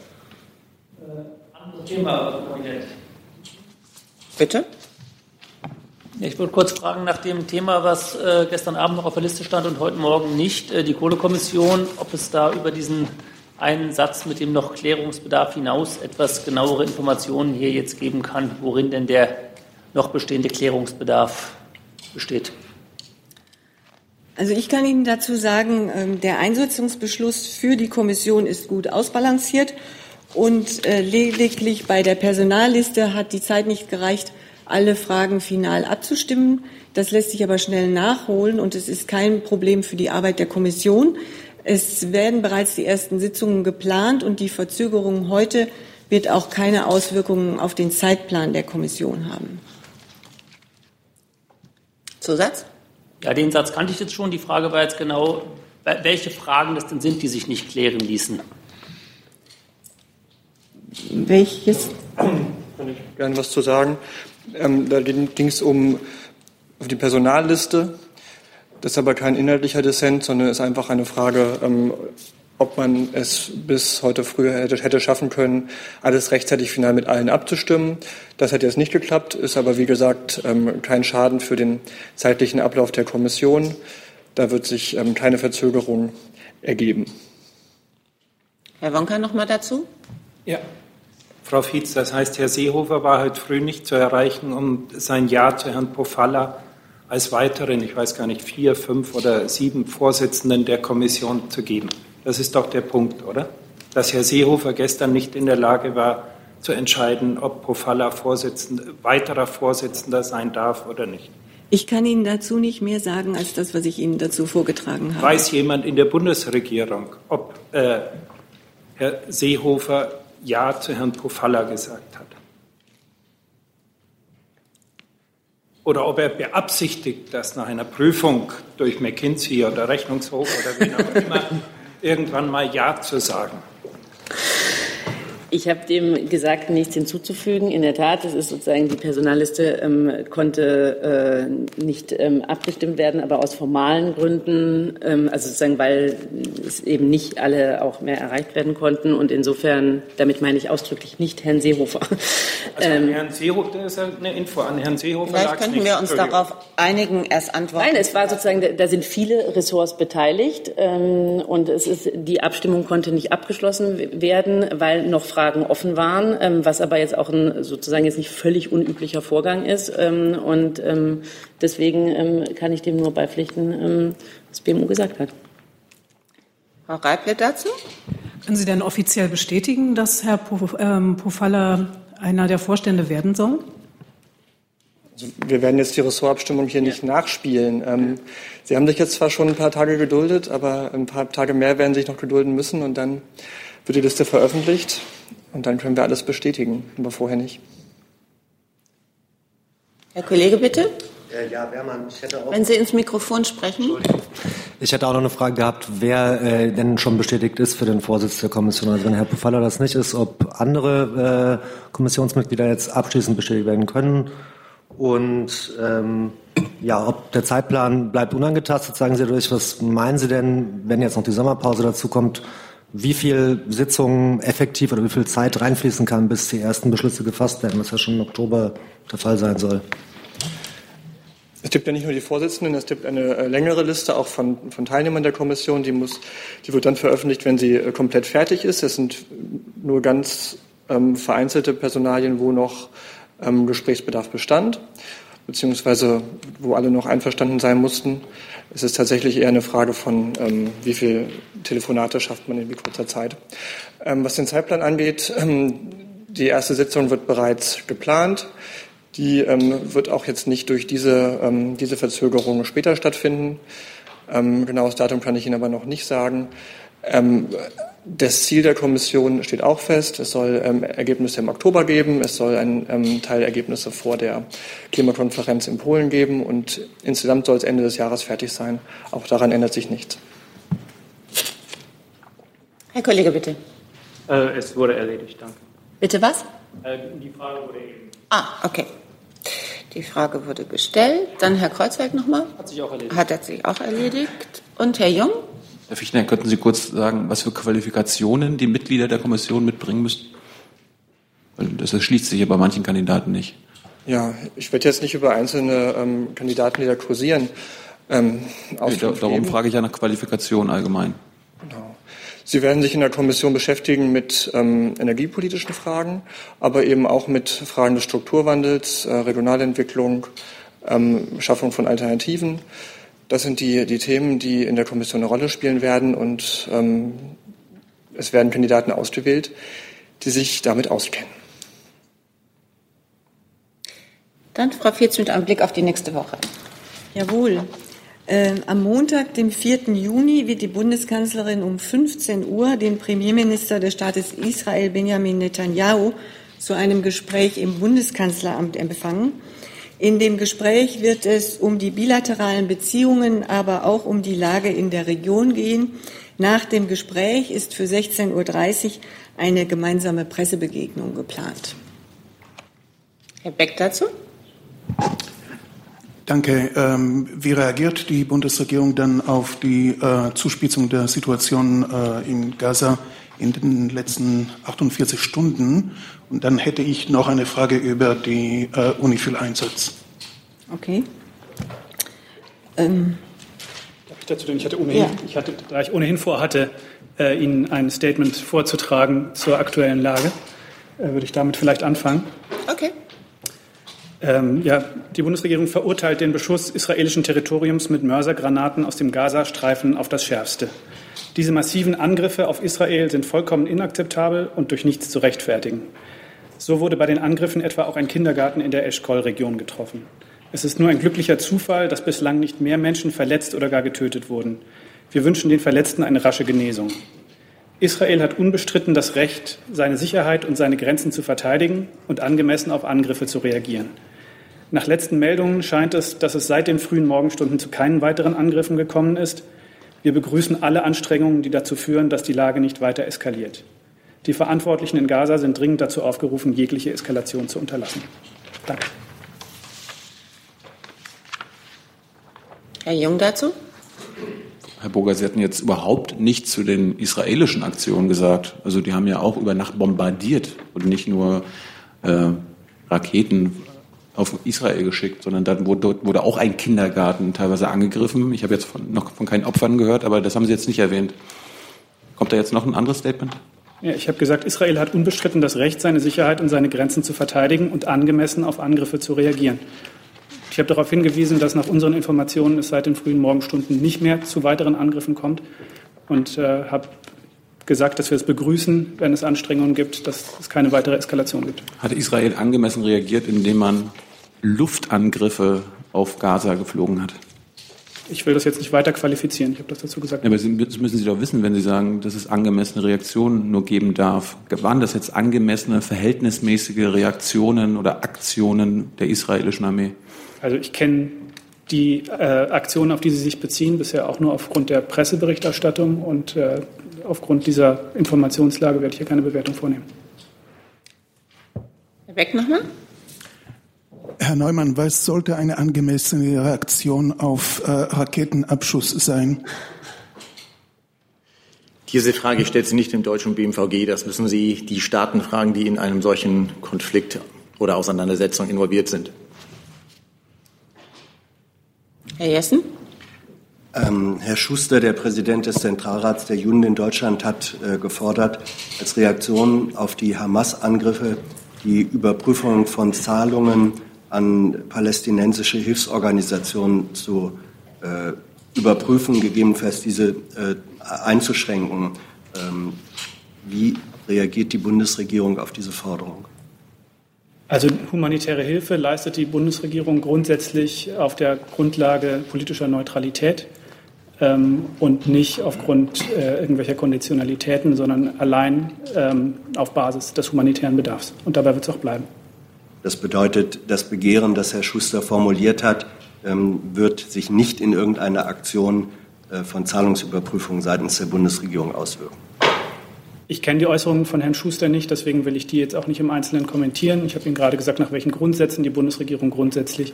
Speaker 14: Äh, anderes Thema.
Speaker 3: Bitte?
Speaker 14: Ich würde kurz fragen nach dem Thema, was äh, gestern Abend noch auf der Liste stand und heute Morgen nicht, äh, die Kohlekommission, ob es da über diesen einen Satz mit dem noch Klärungsbedarf hinaus etwas genauere Informationen hier jetzt geben kann, worin denn der noch bestehende Klärungsbedarf besteht.
Speaker 12: Also ich kann Ihnen dazu sagen, ähm, der Einsetzungsbeschluss für die Kommission ist gut ausbalanciert und äh, lediglich bei der Personalliste hat die Zeit nicht gereicht, alle Fragen final abzustimmen. Das lässt sich aber schnell nachholen und es ist kein Problem für die Arbeit der Kommission. Es werden bereits die ersten Sitzungen geplant und die Verzögerung heute wird auch keine Auswirkungen auf den Zeitplan der Kommission haben.
Speaker 3: Zusatz?
Speaker 14: Ja, den Satz kannte ich jetzt schon. Die Frage war jetzt genau, welche Fragen das denn sind, die sich nicht klären ließen.
Speaker 12: Welches?
Speaker 15: Kann ich gerne was zu sagen. Ähm, da ging es um die Personalliste. Das ist aber kein inhaltlicher Dissent, sondern ist einfach eine Frage, ähm, ob man es bis heute früh hätte, hätte, schaffen können, alles rechtzeitig final mit allen abzustimmen. Das hat jetzt nicht geklappt, ist aber wie gesagt ähm, kein Schaden für den zeitlichen Ablauf der Kommission. Da wird sich ähm, keine Verzögerung ergeben.
Speaker 3: Herr Wonka noch mal dazu?
Speaker 9: Ja. Frau Fietz, das heißt, Herr Seehofer war heute früh nicht zu erreichen, um sein Ja zu Herrn Pofalla als weiteren, ich weiß gar nicht, vier, fünf oder sieben Vorsitzenden der Kommission zu geben. Das ist doch der Punkt, oder? Dass Herr Seehofer gestern nicht in der Lage war, zu entscheiden, ob Pofalla Vorsitzender, weiterer Vorsitzender sein darf oder nicht.
Speaker 12: Ich kann Ihnen dazu nicht mehr sagen, als das, was ich Ihnen dazu vorgetragen habe.
Speaker 9: Weiß jemand in der Bundesregierung, ob äh, Herr Seehofer Ja zu Herrn Pofalla gesagt hat? Oder ob er beabsichtigt, das nach einer Prüfung durch McKinsey oder Rechnungshof oder wie auch immer irgendwann mal Ja zu sagen.
Speaker 8: Ich habe dem Gesagten nichts hinzuzufügen. In der Tat, es ist sozusagen die Personalliste ähm, konnte äh, nicht ähm, abgestimmt werden, aber aus formalen Gründen, ähm, also sozusagen, weil es eben nicht alle auch mehr erreicht werden konnten und insofern, damit meine ich ausdrücklich nicht Herrn Seehofer.
Speaker 9: Also an Herrn Seehofer, das ist eine Info an Herrn Seehofer.
Speaker 3: Vielleicht könnten wir uns darauf einigen, erst antworten.
Speaker 8: Nein, es war sozusagen, da sind viele Ressorts beteiligt ähm, und es ist die Abstimmung konnte nicht abgeschlossen werden, weil noch Fragen Fragen offen waren, ähm, was aber jetzt auch ein sozusagen jetzt nicht völlig unüblicher Vorgang ist. Ähm, und ähm, deswegen ähm, kann ich dem nur beipflichten, ähm, was BMU gesagt hat.
Speaker 3: Frau Reible dazu?
Speaker 16: Können Sie denn offiziell bestätigen, dass Herr Pofalla einer der Vorstände werden soll?
Speaker 15: Also wir werden jetzt die Ressortabstimmung hier nicht nachspielen. Ähm, Sie haben sich jetzt zwar schon ein paar Tage geduldet, aber ein paar Tage mehr werden Sie sich noch gedulden müssen und dann wird die Liste veröffentlicht. Und dann können wir alles bestätigen, aber vorher nicht.
Speaker 3: Herr Kollege, bitte.
Speaker 17: Ja, Wehrmann, ich hätte auch.
Speaker 3: Wenn Sie ins Mikrofon sprechen.
Speaker 17: Ich hätte auch noch eine Frage gehabt, wer äh, denn schon bestätigt ist für den Vorsitz der Kommission. Also wenn Herr Pofalla das nicht ist, ob andere äh, Kommissionsmitglieder jetzt abschließend bestätigt werden können. Und ähm, ja, ob der Zeitplan bleibt unangetastet, sagen Sie durch. Was meinen Sie denn, wenn jetzt noch die Sommerpause dazu kommt? Wie viel Sitzungen effektiv oder wie viel Zeit reinfließen kann, bis die ersten Beschlüsse gefasst werden, was ja schon im Oktober der Fall sein soll.
Speaker 15: Es gibt ja nicht nur die Vorsitzenden, es gibt eine äh, längere Liste auch von, von Teilnehmern der Kommission, die, muss, die wird dann veröffentlicht, wenn sie äh, komplett fertig ist. Es sind nur ganz ähm, vereinzelte Personalien, wo noch ähm, Gesprächsbedarf bestand, beziehungsweise wo alle noch einverstanden sein mussten. Es ist tatsächlich eher eine Frage von, ähm, wie viel Telefonate schafft man in wie kurzer Zeit. Ähm, was den Zeitplan angeht, ähm, die erste Sitzung wird bereits geplant. Die ähm, wird auch jetzt nicht durch diese, ähm, diese Verzögerung später stattfinden. Genaues Datum kann ich Ihnen aber noch nicht sagen. Das Ziel der Kommission steht auch fest. Es soll ähm, Ergebnisse im Oktober geben. Es soll ein ähm, Teil Ergebnisse vor der Klimakonferenz in Polen geben. Und insgesamt soll es Ende des Jahres fertig sein. Auch daran ändert sich nichts.
Speaker 3: Herr Kollege, bitte.
Speaker 14: Äh, es wurde erledigt, danke.
Speaker 3: Bitte was?
Speaker 14: Äh, die Frage wurde eben.
Speaker 3: Ah, okay. Die Frage wurde gestellt. Dann Herr Kreuzberg nochmal.
Speaker 14: Hat sich auch erledigt.
Speaker 3: Hat er sich auch erledigt. Und Herr Jung?
Speaker 11: Herr Fichtner, könnten Sie kurz sagen, was für Qualifikationen die Mitglieder der Kommission mitbringen müssen? Das erschließt sich ja bei manchen Kandidaten nicht.
Speaker 15: Ja, ich werde jetzt nicht über einzelne ähm, Kandidaten, die da kursieren, ähm,
Speaker 11: nee, Darum geben. frage ich ja nach Qualifikation allgemein.
Speaker 15: Genau. Sie werden sich in der Kommission beschäftigen mit ähm, energiepolitischen Fragen, aber eben auch mit Fragen des Strukturwandels, äh, Regionalentwicklung, ähm, Schaffung von Alternativen. Das sind die, die Themen, die in der Kommission eine Rolle spielen werden und ähm, es werden Kandidaten ausgewählt, die sich damit auskennen.
Speaker 3: Dann Frau Fietz mit einem Blick auf die nächste Woche.
Speaker 12: Jawohl. Äh, am Montag, dem 4. Juni, wird die Bundeskanzlerin um 15 Uhr den Premierminister des Staates Israel Benjamin Netanyahu zu einem Gespräch im Bundeskanzleramt empfangen. In dem Gespräch wird es um die bilateralen Beziehungen, aber auch um die Lage in der Region gehen. Nach dem Gespräch ist für 16.30 Uhr eine gemeinsame Pressebegegnung geplant.
Speaker 3: Herr Beck dazu.
Speaker 18: Danke. Ähm, wie reagiert die Bundesregierung dann auf die äh, Zuspitzung der Situation äh, in Gaza in den letzten 48 Stunden? Und dann hätte ich noch eine Frage über die äh, UNIFIL-Einsatz.
Speaker 12: Okay. Ähm.
Speaker 16: Darf ich dazu denn? Ich hatte ohnehin, ja. ich hatte, da ich ohnehin vorhatte, äh, Ihnen ein Statement vorzutragen zur aktuellen Lage, äh, würde ich damit vielleicht anfangen.
Speaker 3: Okay.
Speaker 16: Ähm, ja, die Bundesregierung verurteilt den Beschuss israelischen Territoriums mit Mörsergranaten aus dem Gazastreifen auf das Schärfste. Diese massiven Angriffe auf Israel sind vollkommen inakzeptabel und durch nichts zu rechtfertigen. So wurde bei den Angriffen etwa auch ein Kindergarten in der Eschkol-Region getroffen. Es ist nur ein glücklicher Zufall, dass bislang nicht mehr Menschen verletzt oder gar getötet wurden. Wir wünschen den Verletzten eine rasche Genesung. Israel hat unbestritten das Recht, seine Sicherheit und seine Grenzen zu verteidigen und angemessen auf Angriffe zu reagieren. Nach letzten Meldungen scheint es, dass es seit den frühen Morgenstunden zu keinen weiteren Angriffen gekommen ist. Wir begrüßen alle Anstrengungen, die dazu führen, dass die Lage nicht weiter eskaliert. Die Verantwortlichen in Gaza sind dringend dazu aufgerufen, jegliche Eskalation zu unterlassen. Danke.
Speaker 3: Herr Jung dazu.
Speaker 11: Herr Boger, Sie hatten jetzt überhaupt nichts zu den israelischen Aktionen gesagt. Also die haben ja auch über Nacht bombardiert und nicht nur äh, Raketen auf Israel geschickt, sondern dann wurde, wurde auch ein Kindergarten teilweise angegriffen. Ich habe jetzt von, noch von keinen Opfern gehört, aber das haben Sie jetzt nicht erwähnt. Kommt da jetzt noch ein anderes Statement?
Speaker 16: Ja, ich habe gesagt, Israel hat unbestritten das Recht, seine Sicherheit und seine Grenzen zu verteidigen und angemessen auf Angriffe zu reagieren. Ich habe darauf hingewiesen, dass nach unseren Informationen es seit den frühen Morgenstunden nicht mehr zu weiteren Angriffen kommt und äh, habe gesagt, dass wir es begrüßen, wenn es Anstrengungen gibt, dass es keine weitere Eskalation gibt.
Speaker 11: Hat Israel angemessen reagiert, indem man Luftangriffe auf Gaza geflogen hat?
Speaker 16: Ich will das jetzt nicht weiter qualifizieren. Ich habe das dazu gesagt.
Speaker 11: Ja, aber das müssen Sie doch wissen, wenn Sie sagen, dass es angemessene Reaktionen nur geben darf. Waren das jetzt angemessene, verhältnismäßige Reaktionen oder Aktionen der israelischen Armee?
Speaker 16: Also ich kenne die äh, Aktionen, auf die Sie sich beziehen, bisher auch nur aufgrund der Presseberichterstattung und äh, aufgrund dieser Informationslage werde ich hier keine Bewertung vornehmen.
Speaker 3: Herr Beck nochmal.
Speaker 18: Herr Neumann, was sollte eine angemessene Reaktion auf äh, Raketenabschuss sein?
Speaker 13: Diese Frage stellt sich nicht im deutschen BMVG. Das müssen Sie die Staaten fragen, die in einem solchen Konflikt oder Auseinandersetzung involviert sind.
Speaker 3: Herr Jessen?
Speaker 10: Ähm, Herr Schuster, der Präsident des Zentralrats der Juden in Deutschland, hat äh, gefordert, als Reaktion auf die Hamas-Angriffe die Überprüfung von Zahlungen an palästinensische Hilfsorganisationen zu äh, überprüfen, gegebenenfalls diese äh, einzuschränken. Ähm, wie reagiert die Bundesregierung auf diese Forderung?
Speaker 16: Also humanitäre Hilfe leistet die Bundesregierung grundsätzlich auf der Grundlage politischer Neutralität ähm, und nicht aufgrund äh, irgendwelcher Konditionalitäten, sondern allein ähm, auf Basis des humanitären Bedarfs. Und dabei wird es auch bleiben.
Speaker 10: Das bedeutet, das Begehren, das Herr Schuster formuliert hat, ähm, wird sich nicht in irgendeiner Aktion äh, von Zahlungsüberprüfung seitens der Bundesregierung auswirken.
Speaker 16: Ich kenne die Äußerungen von Herrn Schuster nicht, deswegen will ich die jetzt auch nicht im Einzelnen kommentieren. Ich habe Ihnen gerade gesagt, nach welchen Grundsätzen die Bundesregierung grundsätzlich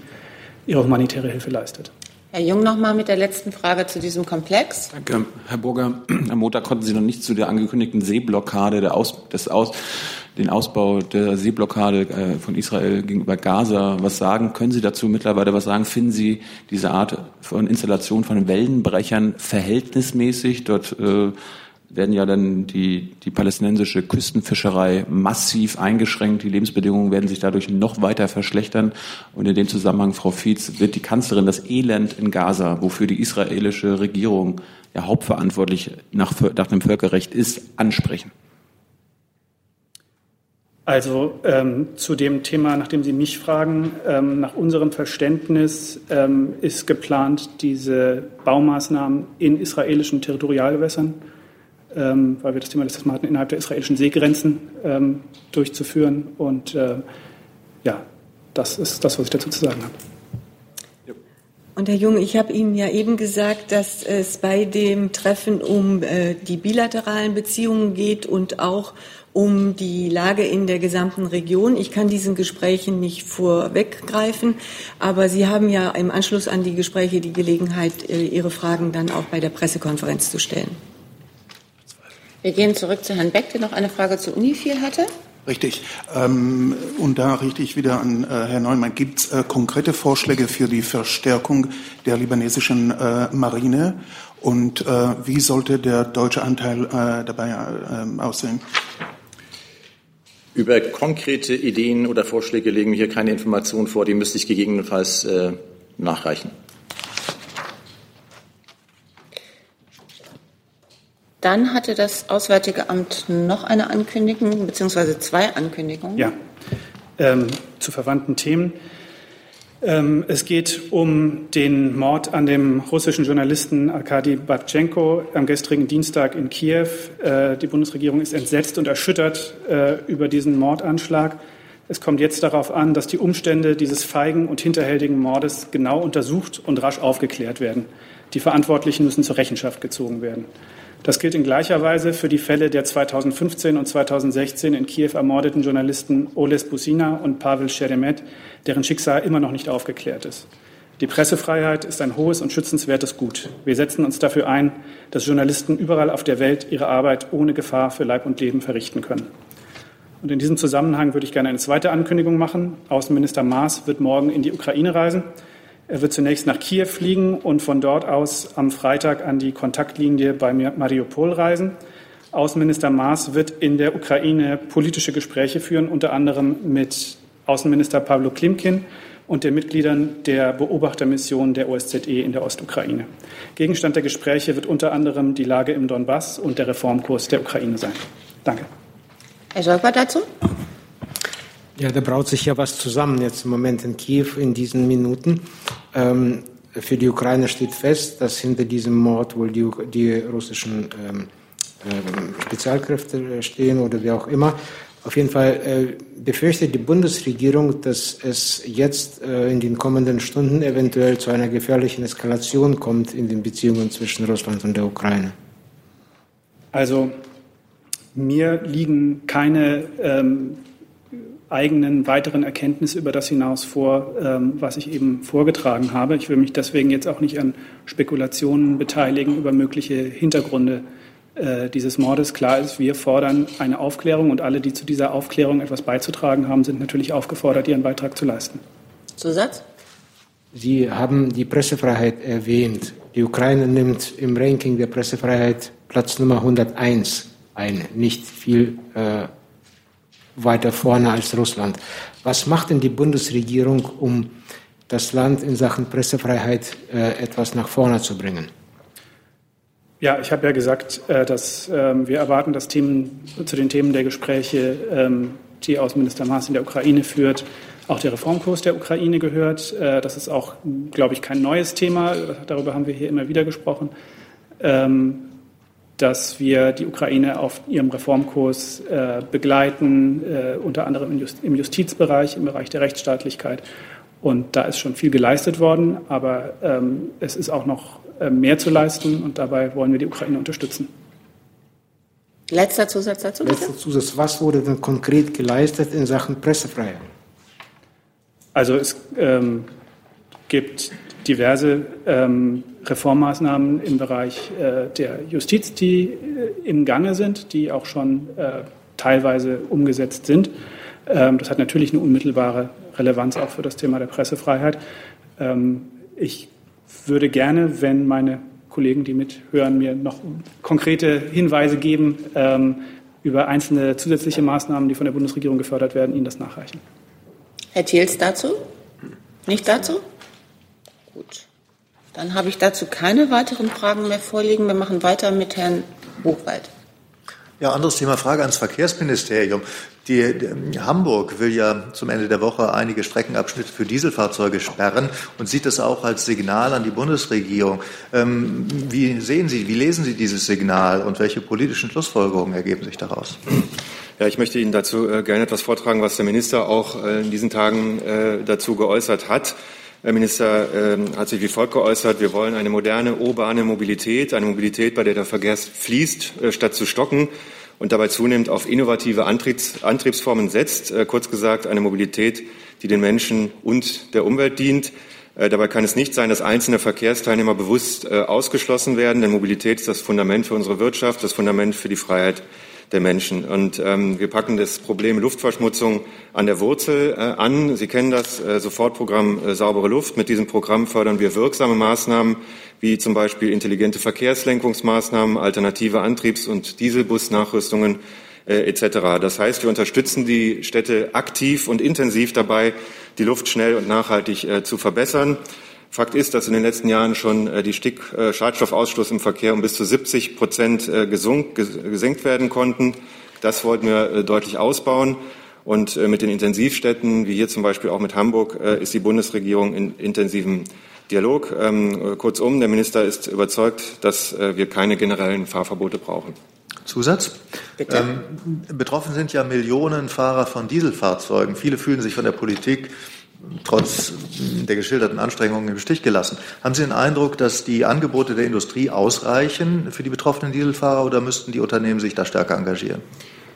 Speaker 16: ihre humanitäre Hilfe leistet.
Speaker 3: Herr Jung noch mal mit der letzten Frage zu diesem Komplex.
Speaker 11: Danke, Herr Burger. Am Montag konnten Sie noch nicht zu der angekündigten Seeblockade, der Aus, des Aus, den Ausbau der Seeblockade äh, von Israel gegenüber Gaza was sagen. Können Sie dazu mittlerweile was sagen? Finden Sie diese Art von Installation von Wellenbrechern verhältnismäßig? Dort äh, werden ja dann die, die palästinensische Küstenfischerei massiv eingeschränkt. Die Lebensbedingungen werden sich dadurch noch weiter verschlechtern. Und in dem Zusammenhang, Frau Fietz, wird die Kanzlerin das Elend in Gaza, wofür die israelische Regierung ja hauptverantwortlich nach, nach dem Völkerrecht ist, ansprechen.
Speaker 16: Also ähm, zu dem Thema, nach dem Sie mich fragen, ähm, nach unserem Verständnis ähm, ist geplant, diese Baumaßnahmen in israelischen Territorialgewässern ähm, weil wir das Thema letztes Mal hatten, innerhalb der israelischen Seegrenzen ähm, durchzuführen. Und äh, ja, das ist das, was ich dazu zu sagen habe.
Speaker 12: Und Herr Jung, ich habe Ihnen ja eben gesagt, dass es bei dem Treffen um äh, die bilateralen Beziehungen geht und auch um die Lage in der gesamten Region. Ich kann diesen Gesprächen nicht vorweggreifen, aber Sie haben ja im Anschluss an die Gespräche die Gelegenheit, äh, Ihre Fragen dann auch bei der Pressekonferenz zu stellen.
Speaker 3: Wir gehen zurück zu Herrn Beck, der noch eine Frage zu Unifil hatte.
Speaker 18: Richtig. Ähm, und da richte ich wieder an äh, Herrn Neumann. Gibt es äh, konkrete Vorschläge für die Verstärkung der libanesischen äh, Marine? Und äh, wie sollte der deutsche Anteil äh, dabei äh, aussehen?
Speaker 13: Über konkrete Ideen oder Vorschläge legen wir hier keine Informationen vor. Die müsste ich gegebenenfalls nachreichen.
Speaker 3: Dann hatte das Auswärtige Amt noch eine Ankündigung, beziehungsweise zwei Ankündigungen.
Speaker 16: Ja, ähm, zu verwandten Themen. Ähm, es geht um den Mord an dem russischen Journalisten Arkadi Babchenko am gestrigen Dienstag in Kiew. Äh, die Bundesregierung ist entsetzt und erschüttert äh, über diesen Mordanschlag. Es kommt jetzt darauf an, dass die Umstände dieses feigen und hinterhältigen Mordes genau untersucht und rasch aufgeklärt werden. Die Verantwortlichen müssen zur Rechenschaft gezogen werden. Das gilt in gleicher Weise für die Fälle der 2015 und 2016 in Kiew ermordeten Journalisten Oles Busina und Pavel Sheremet, deren Schicksal immer noch nicht aufgeklärt ist. Die Pressefreiheit ist ein hohes und schützenswertes Gut. Wir setzen uns dafür ein, dass Journalisten überall auf der Welt ihre Arbeit ohne Gefahr für Leib und Leben verrichten können. Und in diesem Zusammenhang würde ich gerne eine zweite Ankündigung machen. Außenminister Maas wird morgen in die Ukraine reisen. Er wird zunächst nach Kiew fliegen und von dort aus am Freitag an die Kontaktlinie bei Mariupol reisen. Außenminister Maas wird in der Ukraine politische Gespräche führen, unter anderem mit Außenminister Pavlo Klimkin und den Mitgliedern der Beobachtermission der OSZE in der Ostukraine. Gegenstand der Gespräche wird unter anderem die Lage im Donbass und der Reformkurs der Ukraine sein. Danke.
Speaker 3: Herr Scholper dazu?
Speaker 19: Ja, da braut sich ja was zusammen jetzt im Moment in Kiew in diesen Minuten. Ähm, für die Ukraine steht fest, dass hinter diesem Mord wohl die, die russischen ähm, äh, Spezialkräfte stehen oder wie auch immer. Auf jeden Fall äh, befürchtet die Bundesregierung, dass es jetzt äh, in den kommenden Stunden eventuell zu einer gefährlichen Eskalation kommt in den Beziehungen zwischen Russland und der Ukraine.
Speaker 16: Also mir liegen keine ähm, eigenen weiteren Erkenntnisse über das hinaus vor, ähm, was ich eben vorgetragen habe. Ich will mich deswegen jetzt auch nicht an Spekulationen beteiligen über mögliche Hintergründe äh, dieses Mordes. Klar ist, wir fordern eine Aufklärung und alle, die zu dieser Aufklärung etwas beizutragen haben, sind natürlich aufgefordert, ihren Beitrag zu leisten.
Speaker 3: Zusatz?
Speaker 19: Sie haben die Pressefreiheit erwähnt. Die Ukraine nimmt im Ranking der Pressefreiheit Platz Nummer 101 ein, nicht viel äh, weiter vorne als Russland. Was macht denn die Bundesregierung, um das Land in Sachen Pressefreiheit äh, etwas nach vorne zu bringen?
Speaker 16: Ja, ich habe ja gesagt, äh, dass ähm, wir erwarten, dass Themen, zu den Themen der Gespräche, ähm, die Außenminister Maas in der Ukraine führt, auch der Reformkurs der Ukraine gehört. Äh, das ist auch, glaube ich, kein neues Thema. Darüber haben wir hier immer wieder gesprochen. Ähm, dass wir die Ukraine auf ihrem Reformkurs äh, begleiten, äh, unter anderem im Justizbereich, im Bereich der Rechtsstaatlichkeit. Und da ist schon viel geleistet worden, aber ähm, es ist auch noch äh, mehr zu leisten und dabei wollen wir die Ukraine unterstützen.
Speaker 3: Letzter Zusatz dazu.
Speaker 19: Bitte? Letzter Zusatz. Was wurde denn konkret geleistet in Sachen Pressefreiheit?
Speaker 16: Also es ähm, gibt diverse ähm, Reformmaßnahmen im Bereich äh, der Justiz, die äh, im Gange sind, die auch schon äh, teilweise umgesetzt sind. Ähm, das hat natürlich eine unmittelbare Relevanz auch für das Thema der Pressefreiheit. Ähm, ich würde gerne, wenn meine Kollegen, die mithören, mir noch konkrete Hinweise geben ähm, über einzelne zusätzliche Maßnahmen, die von der Bundesregierung gefördert werden, Ihnen das nachreichen.
Speaker 3: Herr Thiels dazu? Nicht dazu? Gut. Dann habe ich dazu keine weiteren Fragen mehr vorliegen. Wir machen weiter mit Herrn Buchwald.
Speaker 1: Ja, anderes Thema, Frage ans Verkehrsministerium. Die, die, Hamburg will ja zum Ende der Woche einige Streckenabschnitte für Dieselfahrzeuge sperren und sieht das auch als Signal an die Bundesregierung. Ähm, wie sehen Sie, wie lesen Sie dieses Signal und welche politischen Schlussfolgerungen ergeben sich daraus?
Speaker 2: Ja, ich möchte Ihnen dazu äh, gerne etwas vortragen, was der Minister auch äh, in diesen Tagen äh, dazu geäußert hat. Herr Minister ähm, hat sich wie folgt geäußert. Wir wollen eine moderne urbane Mobilität, eine Mobilität, bei der der Verkehr fließt, äh, statt zu stocken. und dabei zunehmend auf innovative Antriebs Antriebsformen setzt. Äh, kurz gesagt, eine Mobilität, die den Menschen und der Umwelt dient. Äh, dabei kann es nicht sein, dass einzelne Verkehrsteilnehmer bewusst äh, ausgeschlossen werden, denn Mobilität ist das Fundament für unsere Wirtschaft, das Fundament für die Freiheit der Menschen. Und ähm, wir packen das Problem Luftverschmutzung an der Wurzel äh, an. Sie kennen das äh, Sofortprogramm äh, Saubere Luft. Mit diesem Programm fördern wir wirksame Maßnahmen wie zum Beispiel intelligente Verkehrslenkungsmaßnahmen, alternative Antriebs- und Dieselbusnachrüstungen äh, etc. Das heißt, wir unterstützen die Städte aktiv und intensiv dabei, die Luft schnell und nachhaltig äh, zu verbessern. Fakt ist, dass in den letzten Jahren schon äh, die Stick äh, Schadstoffausstoß im Verkehr um bis zu 70 Prozent äh, gesunk, gesenkt werden konnten. Das wollten wir deutlich ausbauen. Und mit den Intensivstädten, wie hier zum Beispiel auch mit Hamburg, ist die Bundesregierung in intensivem Dialog. Ähm, kurzum, der Minister ist überzeugt, dass wir keine generellen Fahrverbote brauchen.
Speaker 1: Zusatz? Ähm, betroffen sind ja Millionen Fahrer von Dieselfahrzeugen. Viele fühlen sich von der Politik trotz der geschilderten Anstrengungen im Stich gelassen. Haben Sie den Eindruck, dass die Angebote der Industrie ausreichen für die betroffenen Dieselfahrer oder müssten die Unternehmen sich da stärker engagieren?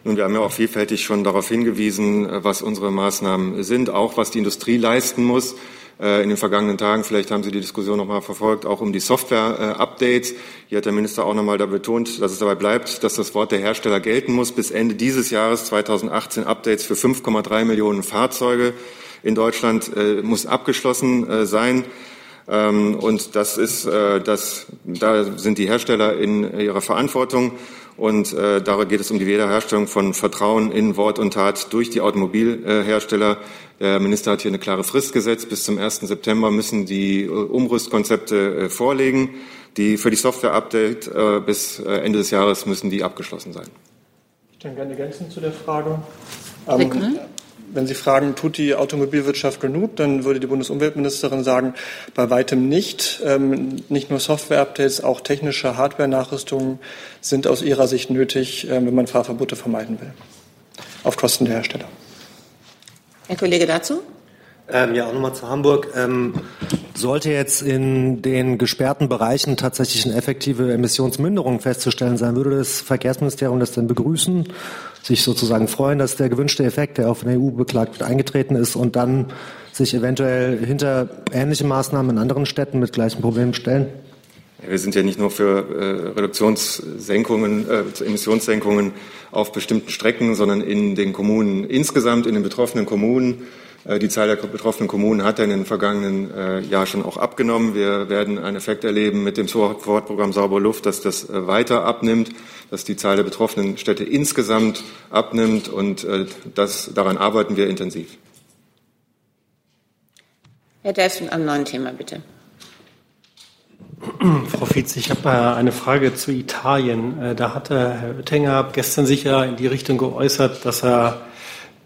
Speaker 2: Nun, wir haben ja auch vielfältig schon darauf hingewiesen, was unsere Maßnahmen sind, auch was die Industrie leisten muss. Äh, in den vergangenen Tagen, vielleicht haben Sie die Diskussion noch mal verfolgt, auch um die Software-Updates. Hier hat der Minister auch noch mal da betont, dass es dabei bleibt, dass das Wort der Hersteller gelten muss. Bis Ende dieses Jahres 2018 Updates für 5,3 Millionen Fahrzeuge in Deutschland äh, muss abgeschlossen äh, sein. Ähm, und das ist, äh, das, da sind die Hersteller in ihrer Verantwortung. Und äh, darin geht es um die Wiederherstellung von Vertrauen in Wort und Tat durch die Automobilhersteller. Der Minister hat hier eine klare Frist gesetzt. Bis zum 1. September müssen die Umrüstkonzepte äh, vorlegen. Die für die Software-Update äh, bis äh, Ende des Jahres müssen die abgeschlossen sein.
Speaker 15: Ich kann gerne ergänzen zu der Frage. Ähm, wenn Sie fragen, tut die Automobilwirtschaft genug, dann würde die Bundesumweltministerin sagen, bei weitem nicht. Ähm, nicht nur Software-Updates, auch technische Hardware-Nachrüstungen sind aus ihrer Sicht nötig, äh, wenn man Fahrverbote vermeiden will, auf Kosten der Hersteller.
Speaker 3: Herr Kollege dazu?
Speaker 17: Ähm, ja, auch nochmal zu Hamburg. Ähm, sollte jetzt in den gesperrten Bereichen tatsächlich eine effektive Emissionsminderung festzustellen sein, würde das Verkehrsministerium das denn begrüßen, sich sozusagen freuen, dass der gewünschte Effekt, der von der EU beklagt wird, eingetreten ist und dann sich eventuell hinter ähnliche Maßnahmen in anderen Städten mit gleichen Problemen stellen?
Speaker 2: Wir sind ja nicht nur für äh, Reduktionssenkungen, äh, Emissionssenkungen auf bestimmten Strecken, sondern in den Kommunen insgesamt, in den betroffenen Kommunen die Zahl der betroffenen Kommunen hat in den vergangenen äh, Jahr schon auch abgenommen. Wir werden einen Effekt erleben mit dem Sofortprogramm Saubere Luft, dass das äh, weiter abnimmt, dass die Zahl der betroffenen Städte insgesamt abnimmt und das, daran arbeiten wir intensiv.
Speaker 3: Herr Delfsen, am neuen Thema bitte. *clears throat*
Speaker 20: Frau Fietz, ich habe eine Frage zu Italien. Da hatte Herr Oettinger gestern sicher in die Richtung geäußert, dass er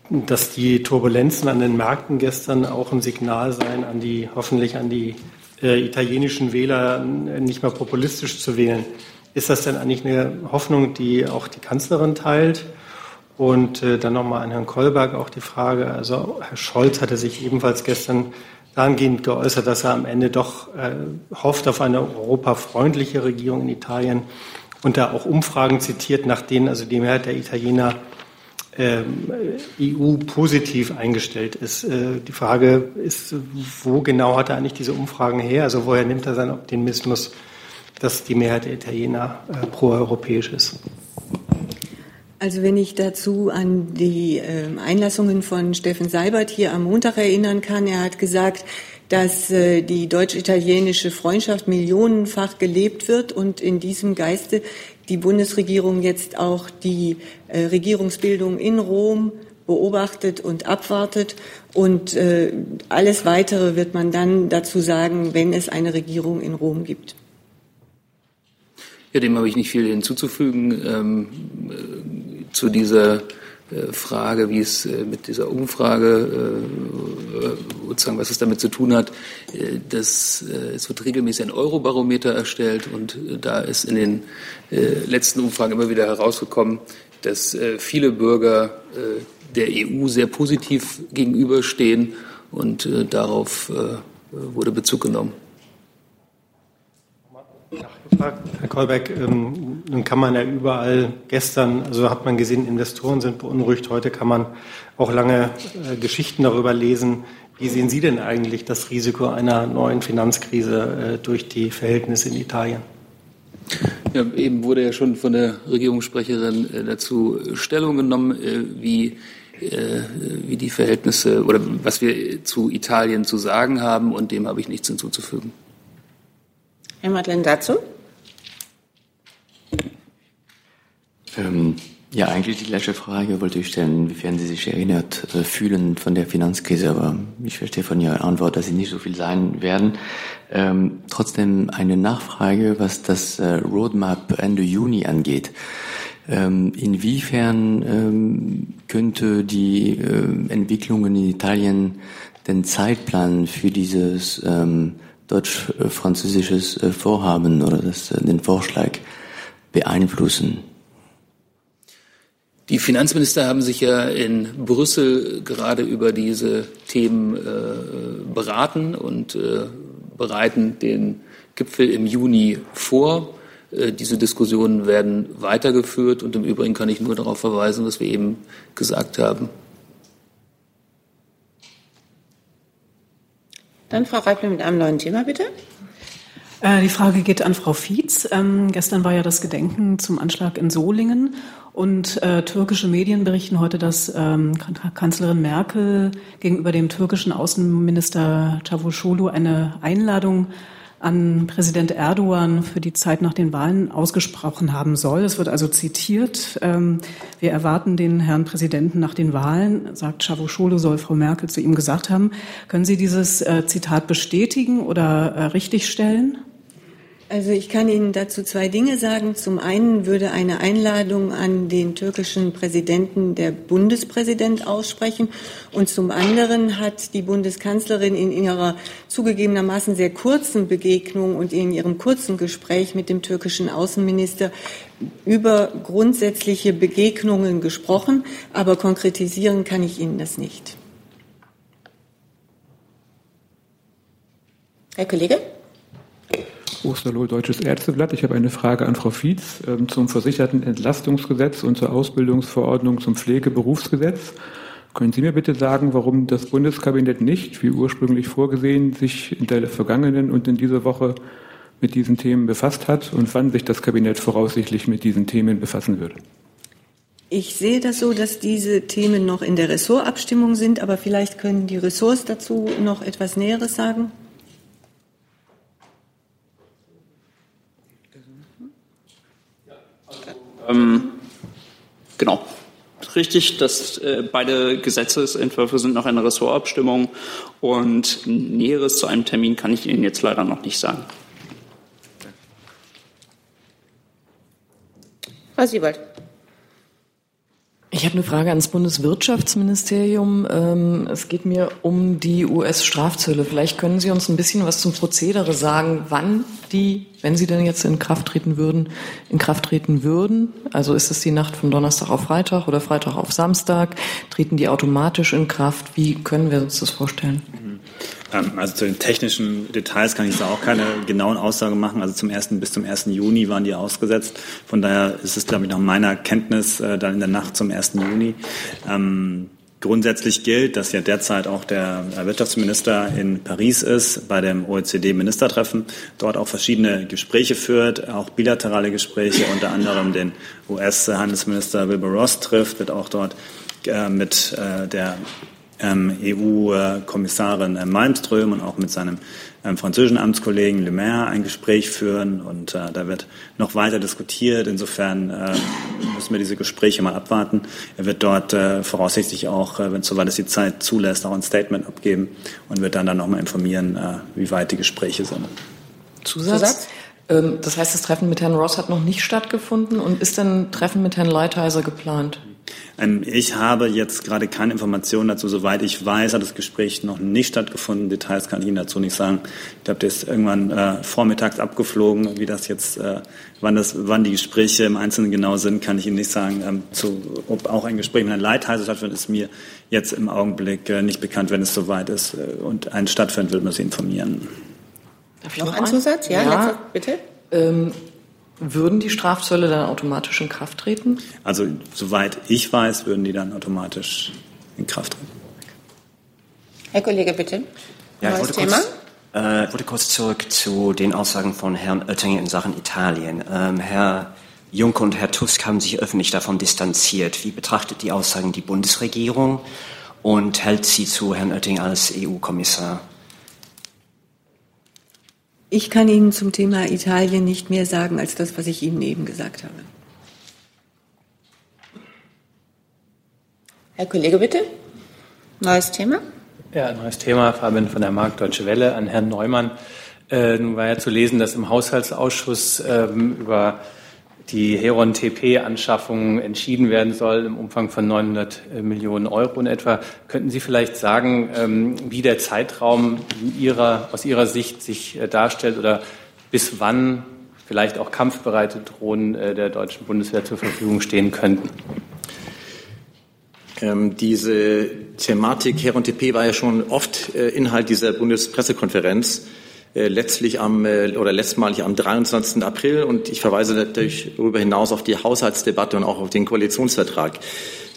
Speaker 20: dass die Turbulenzen an den Märkten gestern auch ein Signal seien an die, hoffentlich an die äh, italienischen Wähler, nicht mehr populistisch zu wählen. Ist das denn eigentlich eine Hoffnung, die auch die Kanzlerin teilt? Und äh, dann nochmal an Herrn Kolberg auch die Frage. Also Herr Scholz hatte sich ebenfalls gestern dahingehend geäußert, dass er am Ende doch äh, hofft auf eine europafreundliche Regierung in Italien und da auch Umfragen zitiert, nach denen also die Mehrheit der Italiener EU-positiv eingestellt ist. Äh, die Frage ist, wo genau hat er eigentlich diese Umfragen her? Also woher nimmt er seinen Optimismus, dass die Mehrheit der Italiener äh, proeuropäisch ist?
Speaker 12: Also wenn ich dazu an die äh, Einlassungen von Steffen Seibert hier am Montag erinnern kann, er hat gesagt, dass äh, die deutsch-italienische Freundschaft millionenfach gelebt wird und in diesem Geiste die Bundesregierung jetzt auch die äh, Regierungsbildung in Rom beobachtet und abwartet. Und äh, alles Weitere wird man dann dazu sagen, wenn es eine Regierung in Rom gibt.
Speaker 21: Ja, dem habe ich nicht viel hinzuzufügen. Ähm, äh, zu dieser Frage, wie es äh, mit dieser Umfrage, äh, sozusagen, was es damit zu tun hat. Das, es wird regelmäßig ein Eurobarometer erstellt und da ist in den letzten Umfragen immer wieder herausgekommen, dass viele Bürger der EU sehr positiv gegenüberstehen und darauf wurde Bezug genommen.
Speaker 20: Herr Kolbeck, ähm, nun kann man ja überall gestern, also hat man gesehen, Investoren sind beunruhigt. Heute kann man auch lange äh, Geschichten darüber lesen. Wie sehen Sie denn eigentlich das Risiko einer neuen Finanzkrise äh, durch die Verhältnisse in Italien?
Speaker 21: Ja, eben wurde ja schon von der Regierungssprecherin äh, dazu Stellung genommen, äh, wie, äh, wie die Verhältnisse oder was wir zu Italien zu sagen haben, und dem habe ich nichts hinzuzufügen.
Speaker 3: Herr Madeleine dazu?
Speaker 22: Ähm, ja, eigentlich die gleiche Frage wollte ich stellen, inwiefern Sie sich erinnert äh, fühlen von der Finanzkrise, aber ich verstehe von Ihrer Antwort, dass Sie nicht so viel sein werden. Ähm, trotzdem eine Nachfrage, was das äh, Roadmap Ende Juni angeht. Ähm, inwiefern ähm, könnte die äh, Entwicklungen in Italien den Zeitplan für dieses ähm, deutsch-französisches äh, Vorhaben oder das, äh, den Vorschlag beeinflussen?
Speaker 21: Die Finanzminister haben sich ja in Brüssel gerade über diese Themen äh, beraten und äh, bereiten den Gipfel im Juni vor. Äh, diese Diskussionen werden weitergeführt und im Übrigen kann ich nur darauf verweisen, was wir eben gesagt haben.
Speaker 3: Dann Frau Reible mit einem neuen Thema, bitte.
Speaker 23: Äh, die Frage geht an Frau Fietz. Ähm, gestern war ja das Gedenken zum Anschlag in Solingen und äh, türkische Medien berichten heute, dass ähm, Kanzlerin Merkel gegenüber dem türkischen Außenminister Cavusoglu eine Einladung an Präsident Erdogan für die Zeit nach den Wahlen ausgesprochen haben soll. Es wird also zitiert. Ähm, wir erwarten den Herrn Präsidenten nach den Wahlen, sagt Cavusoglu, soll Frau Merkel zu ihm gesagt haben. Können Sie dieses äh, Zitat bestätigen oder äh, richtigstellen?
Speaker 12: Also ich kann Ihnen dazu zwei Dinge sagen. Zum einen würde eine Einladung an den türkischen Präsidenten der Bundespräsident aussprechen und zum anderen hat die Bundeskanzlerin in ihrer zugegebenermaßen sehr kurzen Begegnung und in ihrem kurzen Gespräch mit dem türkischen Außenminister über grundsätzliche Begegnungen gesprochen, aber konkretisieren kann ich Ihnen das nicht.
Speaker 3: Herr Kollege?
Speaker 24: Osterloh, Deutsches Ärzteblatt. Ich habe eine Frage an Frau Fietz ähm, zum Versichertenentlastungsgesetz und zur Ausbildungsverordnung zum Pflegeberufsgesetz. Können Sie mir bitte sagen, warum das Bundeskabinett nicht, wie ursprünglich vorgesehen, sich in der vergangenen und in dieser Woche mit diesen Themen befasst hat und wann sich das Kabinett voraussichtlich mit diesen Themen befassen wird?
Speaker 12: Ich sehe das so, dass diese Themen noch in der Ressortabstimmung sind, aber vielleicht können die Ressorts dazu noch etwas Näheres sagen.
Speaker 25: Ähm, genau. Richtig, dass äh, beide Gesetzesentwürfe sind noch in der Ressortabstimmung und Näheres zu einem Termin kann ich Ihnen jetzt leider noch nicht sagen.
Speaker 3: Frau Siebold.
Speaker 26: Ich habe eine Frage ans Bundeswirtschaftsministerium. Ähm, es geht mir um die US-Strafzölle. Vielleicht können Sie uns ein bisschen was zum Prozedere sagen, wann die, wenn sie denn jetzt in Kraft treten würden, in Kraft treten würden. Also ist es die Nacht von Donnerstag auf Freitag oder Freitag auf Samstag? Treten die automatisch in Kraft? Wie können wir uns das vorstellen?
Speaker 27: Ähm, also zu den technischen Details kann ich da auch keine genauen Aussagen machen. Also zum ersten bis zum 1. Juni waren die ausgesetzt. Von daher ist es, glaube ich, nach meiner Kenntnis äh, dann in der Nacht zum 1. Juni. Ähm, Grundsätzlich gilt, dass ja derzeit auch der Wirtschaftsminister in Paris ist bei dem OECD-Ministertreffen, dort auch verschiedene Gespräche führt, auch bilaterale Gespräche, unter anderem den US-Handelsminister Wilbur Ross trifft, wird auch dort äh, mit äh, der EU-Kommissarin äh, Malmström und auch mit seinem ähm, französischen Amtskollegen Le Maire ein Gespräch führen und äh, da wird noch weiter diskutiert. Insofern äh, müssen wir diese Gespräche mal abwarten. Er wird dort äh, voraussichtlich auch, äh, wenn soweit es die Zeit zulässt, auch ein Statement abgeben und wird dann dann nochmal informieren, äh, wie weit die Gespräche sind.
Speaker 26: Zusatz? Zusatz? Ähm, das heißt, das Treffen mit Herrn Ross hat noch nicht stattgefunden und ist denn ein Treffen mit Herrn Leitheiser geplant?
Speaker 27: Ähm, ich habe jetzt gerade keine Informationen dazu. Soweit ich weiß, hat das Gespräch noch nicht stattgefunden. Details kann ich Ihnen dazu nicht sagen. Ich glaube, das ist irgendwann äh, vormittags abgeflogen. Wie das jetzt, äh, wann, das, wann die Gespräche im Einzelnen genau sind, kann ich Ihnen nicht sagen. Ähm, zu, ob auch ein Gespräch mit Herrn Leitheiser stattfindet, ist mir jetzt im Augenblick äh, nicht bekannt. Wenn es soweit ist äh, und ein stattfindet, wird man Sie informieren.
Speaker 3: Darf ich noch, noch einen Zusatz? Ja, ja. Letzte, bitte.
Speaker 26: Ähm, würden die Strafzölle dann automatisch in Kraft treten?
Speaker 27: Also soweit ich weiß, würden die dann automatisch in Kraft treten.
Speaker 3: Herr Kollege, bitte.
Speaker 28: Ja,
Speaker 3: Neues
Speaker 28: ich
Speaker 3: Thema.
Speaker 28: Kurz, äh, ich wollte kurz zurück zu den Aussagen von Herrn Oettinger in Sachen Italien. Ähm, Herr Juncker und Herr Tusk haben sich öffentlich davon distanziert. Wie betrachtet die Aussagen die Bundesregierung und hält sie zu Herrn Oettinger als EU-Kommissar?
Speaker 12: Ich kann Ihnen zum Thema Italien nicht mehr sagen als das, was ich Ihnen eben gesagt habe.
Speaker 3: Herr Kollege, bitte. Neues Thema.
Speaker 29: Ja, neues Thema, Fabian von der Markt Deutsche Welle an Herrn Neumann. Äh, nun war ja zu lesen, dass im Haushaltsausschuss ähm, über die Heron-TP-Anschaffung entschieden werden soll im Umfang von 900 Millionen Euro in etwa. Könnten Sie vielleicht sagen, ähm, wie der Zeitraum ihrer, aus Ihrer Sicht sich äh, darstellt oder bis wann vielleicht auch kampfbereite Drohnen äh, der deutschen Bundeswehr zur Verfügung stehen könnten?
Speaker 13: Ähm, diese Thematik Heron TP war ja schon oft äh, Inhalt dieser Bundespressekonferenz. Äh, letztlich am äh, oder letztmalig am 23. April und ich verweise natürlich darüber hinaus auf die Haushaltsdebatte und auch auf den Koalitionsvertrag.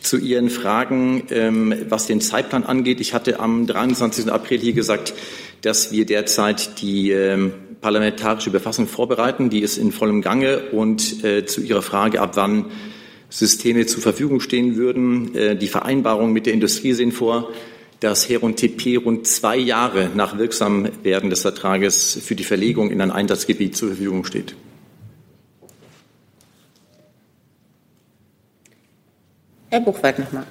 Speaker 13: Zu Ihren Fragen, ähm, was den Zeitplan angeht. Ich hatte am 23. April hier gesagt, dass wir derzeit die ähm, parlamentarische Befassung vorbereiten. Die ist in vollem Gange. Und äh, zu Ihrer Frage, ab wann Systeme zur Verfügung stehen würden, die Vereinbarungen mit der Industrie sehen vor, dass Heron TP rund zwei Jahre nach Wirksamwerden des Vertrages für die Verlegung in ein Einsatzgebiet zur Verfügung steht.
Speaker 3: Herr Buchwald nochmal.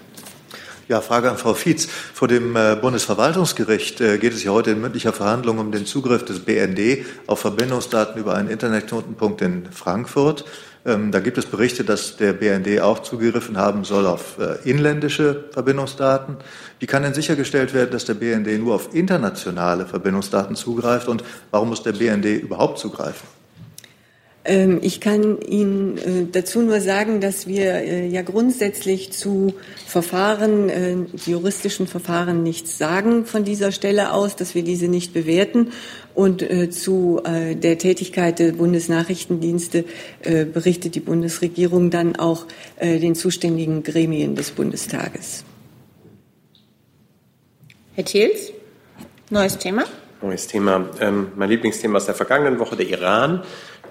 Speaker 1: Ja, Frage an Frau Fietz. Vor dem äh, Bundesverwaltungsgericht äh, geht es ja heute in mündlicher Verhandlung um den Zugriff des BND auf Verbindungsdaten über einen Internetknotenpunkt in Frankfurt. Ähm, da gibt es Berichte, dass der BND auch zugegriffen haben soll auf äh, inländische Verbindungsdaten. Wie kann denn sichergestellt werden, dass der BND nur auf internationale Verbindungsdaten zugreift und warum muss der BND überhaupt zugreifen?
Speaker 12: Ähm, ich kann Ihnen äh, dazu nur sagen, dass wir äh, ja grundsätzlich zu Verfahren, äh, juristischen Verfahren nichts sagen von dieser Stelle aus, dass wir diese nicht bewerten und zu der Tätigkeit der Bundesnachrichtendienste berichtet die Bundesregierung dann auch den zuständigen Gremien des Bundestages.
Speaker 3: Herr Thiels, neues Thema.
Speaker 30: Neues Thema. Ähm, mein Lieblingsthema aus der vergangenen Woche, der Iran.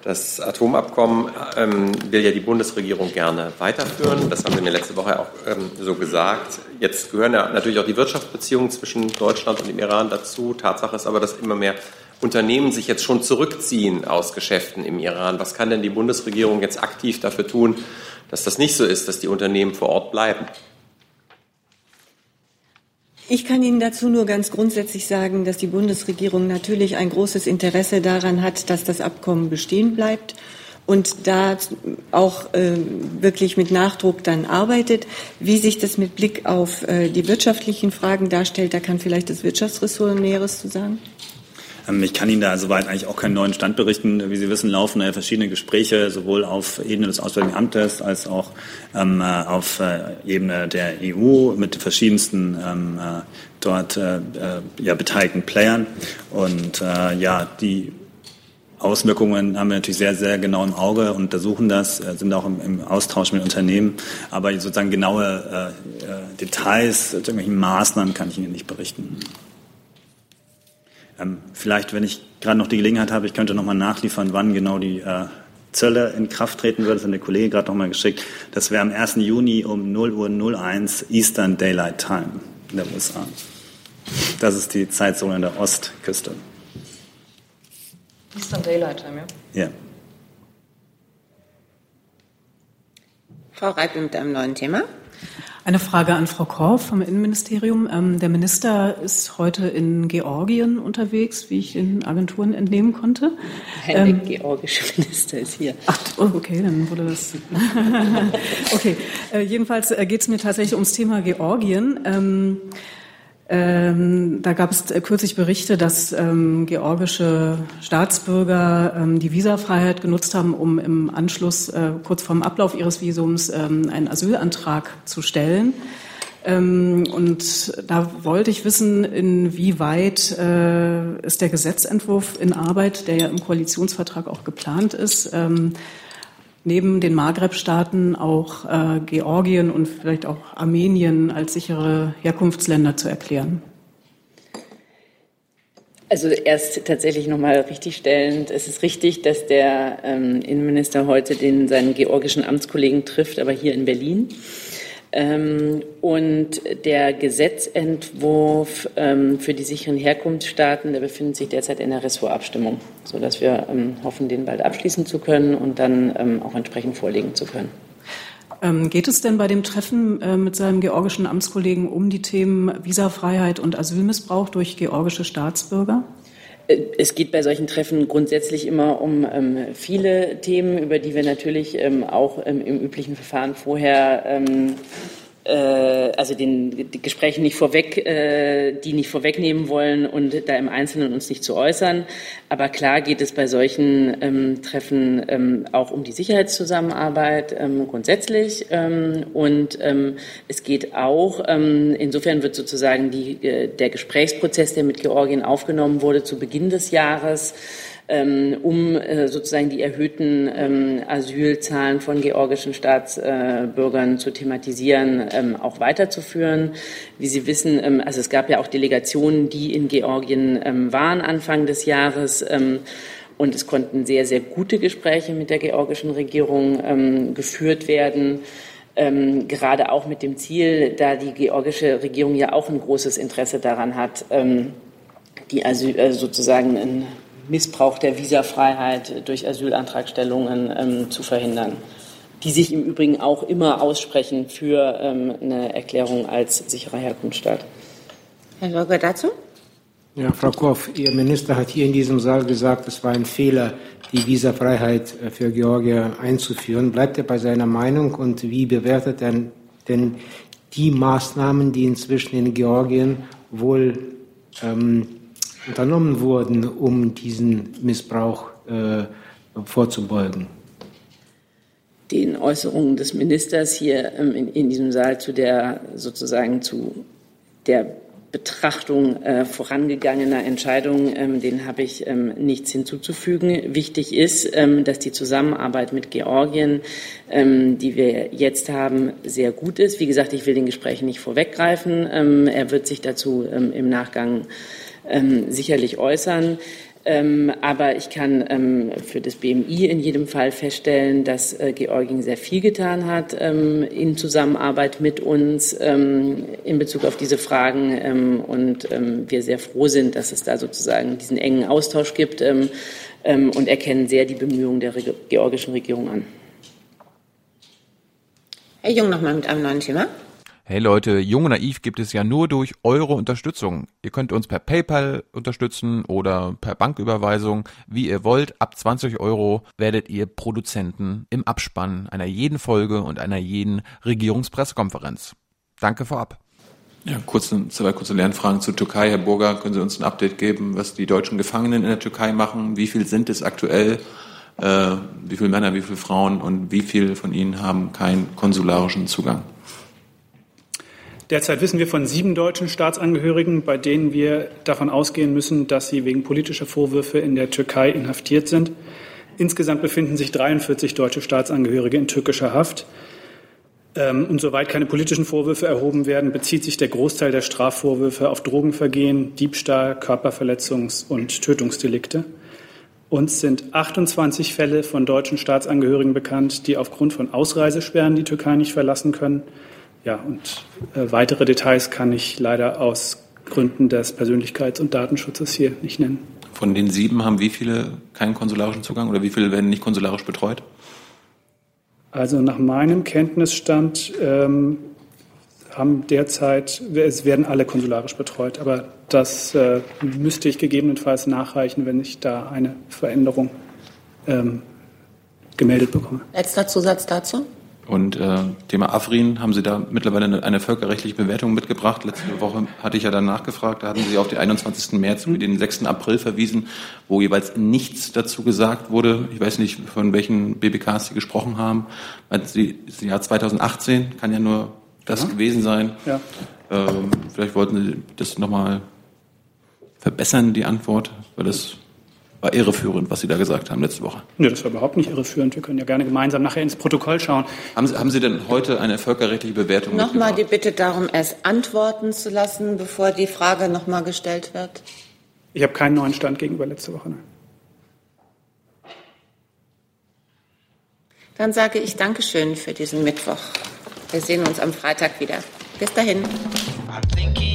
Speaker 30: Das Atomabkommen ähm, will ja die Bundesregierung gerne weiterführen. Das haben wir mir letzte Woche auch ähm, so gesagt. Jetzt gehören ja natürlich auch die Wirtschaftsbeziehungen zwischen Deutschland und dem Iran dazu. Tatsache ist aber, dass immer mehr Unternehmen sich jetzt schon zurückziehen aus Geschäften im Iran. Was kann denn die Bundesregierung jetzt aktiv dafür tun, dass das nicht so ist, dass die Unternehmen vor Ort bleiben?
Speaker 12: Ich kann Ihnen dazu nur ganz grundsätzlich sagen, dass die Bundesregierung natürlich ein großes Interesse daran hat, dass das Abkommen bestehen bleibt und da auch äh, wirklich mit Nachdruck dann arbeitet. Wie sich das mit Blick auf äh, die wirtschaftlichen Fragen darstellt, da kann vielleicht das Wirtschaftsressort Näheres zu sagen.
Speaker 27: Ähm, ich kann Ihnen da soweit eigentlich auch keinen neuen Stand berichten. Wie Sie wissen, laufen verschiedene Gespräche, sowohl auf Ebene des Auswärtigen Amtes als auch ähm, äh, auf äh, Ebene der EU mit verschiedensten ähm, äh, dort ja, beteiligten Playern. Und ja, die Auswirkungen haben wir natürlich sehr, sehr genau im Auge und untersuchen das, sind auch im, Austausch mit Unternehmen. Aber sozusagen genaue Details, irgendwelche Maßnahmen kann ich Ihnen nicht berichten. Ähm, vielleicht, wenn ich gerade noch die Gelegenheit habe, ich könnte noch mal nachliefern, wann genau die äh, Zölle in Kraft treten würde. Das hat der Kollege gerade noch mal geschickt. Das wäre am 1. Juni um 0 Uhr 01 Eastern Daylight Time in der USA. Das ist die Zeitzone in der Ostküste.
Speaker 26: Eastern Daylight Time,
Speaker 27: ja? Ja.
Speaker 3: Frau Reipel mit einem neuen Thema.
Speaker 23: Eine Frage an Frau Korff vom Innenministerium. Ähm, der Minister ist heute in Georgien unterwegs, wie ich den Agenturen entnehmen konnte.
Speaker 3: Der ähm, georgische Minister ist hier.
Speaker 23: Ach, oh, okay, dann wurde das. *laughs* okay, äh, jedenfalls äh, geht es mir tatsächlich ums Thema Georgien. Ähm, da gab es äh, kürzlich Berichte, dass ähm, georgische Staatsbürger ähm, die Visafreiheit genutzt haben, um im Anschluss, äh, kurz vorm Ablauf ihres Visums, ähm, einen Asylantrag zu stellen. Ähm, und da wollte ich wissen, inwieweit äh, ist der Gesetzentwurf in Arbeit, der ja im Koalitionsvertrag auch geplant ist, ähm, neben den Maghreb-Staaten auch äh, Georgien und vielleicht auch Armenien als sichere Herkunftsländer zu erklären?
Speaker 8: Also erst tatsächlich nochmal richtigstellend. Es ist richtig, dass der ähm, Innenminister heute den seinen georgischen Amtskollegen trifft, aber hier in Berlin. Ähm, und der Gesetzentwurf ähm, für die sicheren Herkunftsstaaten, der befindet sich derzeit in der Ressortabstimmung, sodass wir ähm, hoffen, den bald abschließen zu können und dann auch entsprechend vorlegen zu können.
Speaker 23: Geht es denn bei dem Treffen äh, mit seinem georgischen Amtskollegen um die Themen Visafreiheit und Asylmissbrauch durch georgische Staatsbürger?
Speaker 8: Es geht bei solchen Treffen grundsätzlich immer um ähm, viele Themen, über die wir natürlich ähm, auch ähm, im üblichen Verfahren vorher ähm, äh, also den die Gesprächen nicht vorweg, äh, die nicht vorwegnehmen wollen und da im Einzelnen uns nicht zu äußern. Aber klar geht es bei solchen ähm, Treffen ähm, auch um die Sicherheitszusammenarbeit ähm, grundsätzlich ähm, und ähm, es geht auch ähm, insofern wird sozusagen die, äh, der Gesprächsprozess, der mit Georgien aufgenommen wurde zu Beginn des Jahres ähm, um äh, sozusagen die erhöhten ähm, Asylzahlen von georgischen Staatsbürgern zu thematisieren, ähm, auch weiterzuführen. Wie Sie wissen, also es gab ja auch Delegationen, die in Georgien waren Anfang des Jahres. und es konnten sehr, sehr gute Gespräche mit der georgischen Regierung geführt werden. Ähm, gerade auch mit dem Ziel, da die georgische Regierung ja auch ein großes Interesse daran hat, ähm, die Asyl, äh, sozusagen ein Missbrauch der Visafreiheit durch Asylantragstellungen ähm, zu verhindern, die sich im Übrigen auch immer aussprechen für ähm, eine Erklärung als sicherer Herkunftsstaat.
Speaker 3: Herr Logger dazu?
Speaker 19: Ja, Frau Koff, Ihr Minister hat hier in diesem Saal gesagt, es war ein Fehler, die Visafreiheit für Georgier einzuführen. Bleibt er bei seiner Meinung und wie bewertet er denn die Maßnahmen, die inzwischen in Georgien wohl ähm, unternommen wurden, um diesen Missbrauch äh, vorzubeugen?
Speaker 8: Den Äußerungen des Ministers hier ähm, in, in, diesem Saal zu der sozusagen zu der Betrachtung äh, vorangegangener Entscheidungen, ähm, denen habe ich ähm, nichts hinzuzufügen. Wichtig ist, ähm, dass die Zusammenarbeit mit Georgien, ähm, die wir jetzt haben, sehr gut ist. Wie gesagt, ich will den Gesprächen nicht vorweggreifen. Ähm, er wird sich dazu im Nachgang ähm, sicherlich äußern. Ähm, aber ich kann ähm, für das BMI in jedem Fall feststellen, dass äh, Georgien sehr viel getan hat ähm, in Zusammenarbeit mit uns ähm, in Bezug auf diese Fragen ähm, und wir sehr froh sind, dass es da sozusagen diesen engen Austausch gibt und erkennen sehr die Bemühungen der georgischen Regierung an.
Speaker 3: Herr Jung, nochmal mit einem neuen Thema.
Speaker 31: Hey Leute, Jung und Naiv gibt es ja nur durch eure Unterstützung. Ihr könnt uns per PayPal unterstützen oder per Banküberweisung, wie ihr wollt. Ab 20 Euro werdet ihr Produzenten im Abspann einer jeden Folge und einer jeden Regierungspressekonferenz. Danke vorab.
Speaker 11: Ja, kurze, zwei kurze Lernfragen zur Türkei. Herr Burger, können Sie uns ein Update geben, was die deutschen Gefangenen in der Türkei machen? Wie viel sind es aktuell? Äh, wie viele Männer, wie viele Frauen und wie viele von ihnen haben keinen konsularischen Zugang?
Speaker 16: Derzeit wissen wir von sieben deutschen Staatsangehörigen, bei denen wir davon ausgehen müssen, dass sie wegen politischer Vorwürfe in der Türkei inhaftiert sind. Insgesamt befinden sich 43 deutsche Staatsangehörige in türkischer Haft. Ähm, und soweit keine politischen Vorwürfe erhoben werden, bezieht sich der Großteil der Strafvorwürfe auf Drogenvergehen, Diebstahl, Körperverletzungs- und Tötungsdelikte. Uns sind 28 Fälle von deutschen Staatsangehörigen bekannt, die aufgrund von Ausreisesperren die Türkei nicht verlassen können. Ja, und äh, weitere Details kann ich leider aus Gründen des Persönlichkeits- und Datenschutzes hier nicht nennen.
Speaker 11: Von den sieben haben wie viele keinen konsularischen Zugang oder wie viele werden nicht konsularisch betreut?
Speaker 16: Also nach meinem Kenntnisstand ähm, haben derzeit, es werden alle konsularisch betreut, aber das äh, müsste ich gegebenenfalls nachreichen, wenn ich da eine Veränderung ähm, gemeldet bekomme.
Speaker 3: Letzter Zusatz dazu?
Speaker 11: Und äh, Thema Afrin, haben Sie da mittlerweile eine, eine, völkerrechtliche Bewertung mitgebracht? Letzte Woche hatte ich ja dann nachgefragt, da hatten Sie auf den 21. März sowie den 6. April verwiesen, wo jeweils nichts dazu gesagt wurde. Ich weiß nicht, von welchen BBKs Sie gesprochen haben. Sie, das Jahr 2018 kann ja nur das
Speaker 16: Ja.
Speaker 11: gewesen sein.
Speaker 16: Ja.
Speaker 11: Ähm, vielleicht wollten Sie das nochmal verbessern, die Antwort, weil das war irreführend, was Sie da gesagt haben letzte Woche.
Speaker 16: Nö, das war überhaupt nicht irreführend. Wir können ja gerne gemeinsam nachher ins Protokoll schauen.
Speaker 11: Haben Sie, haben Sie denn heute eine völkerrechtliche Bewertung
Speaker 3: Nochmal die Bitte darum, erst antworten zu lassen, bevor die Frage nochmal gestellt wird.
Speaker 16: Ich habe keinen neuen Stand gegenüber letzte Woche. Nein.
Speaker 3: Dann sage ich Dankeschön für diesen Mittwoch. Wir sehen uns am Freitag wieder. Bis dahin.
Speaker 32: I'm thinking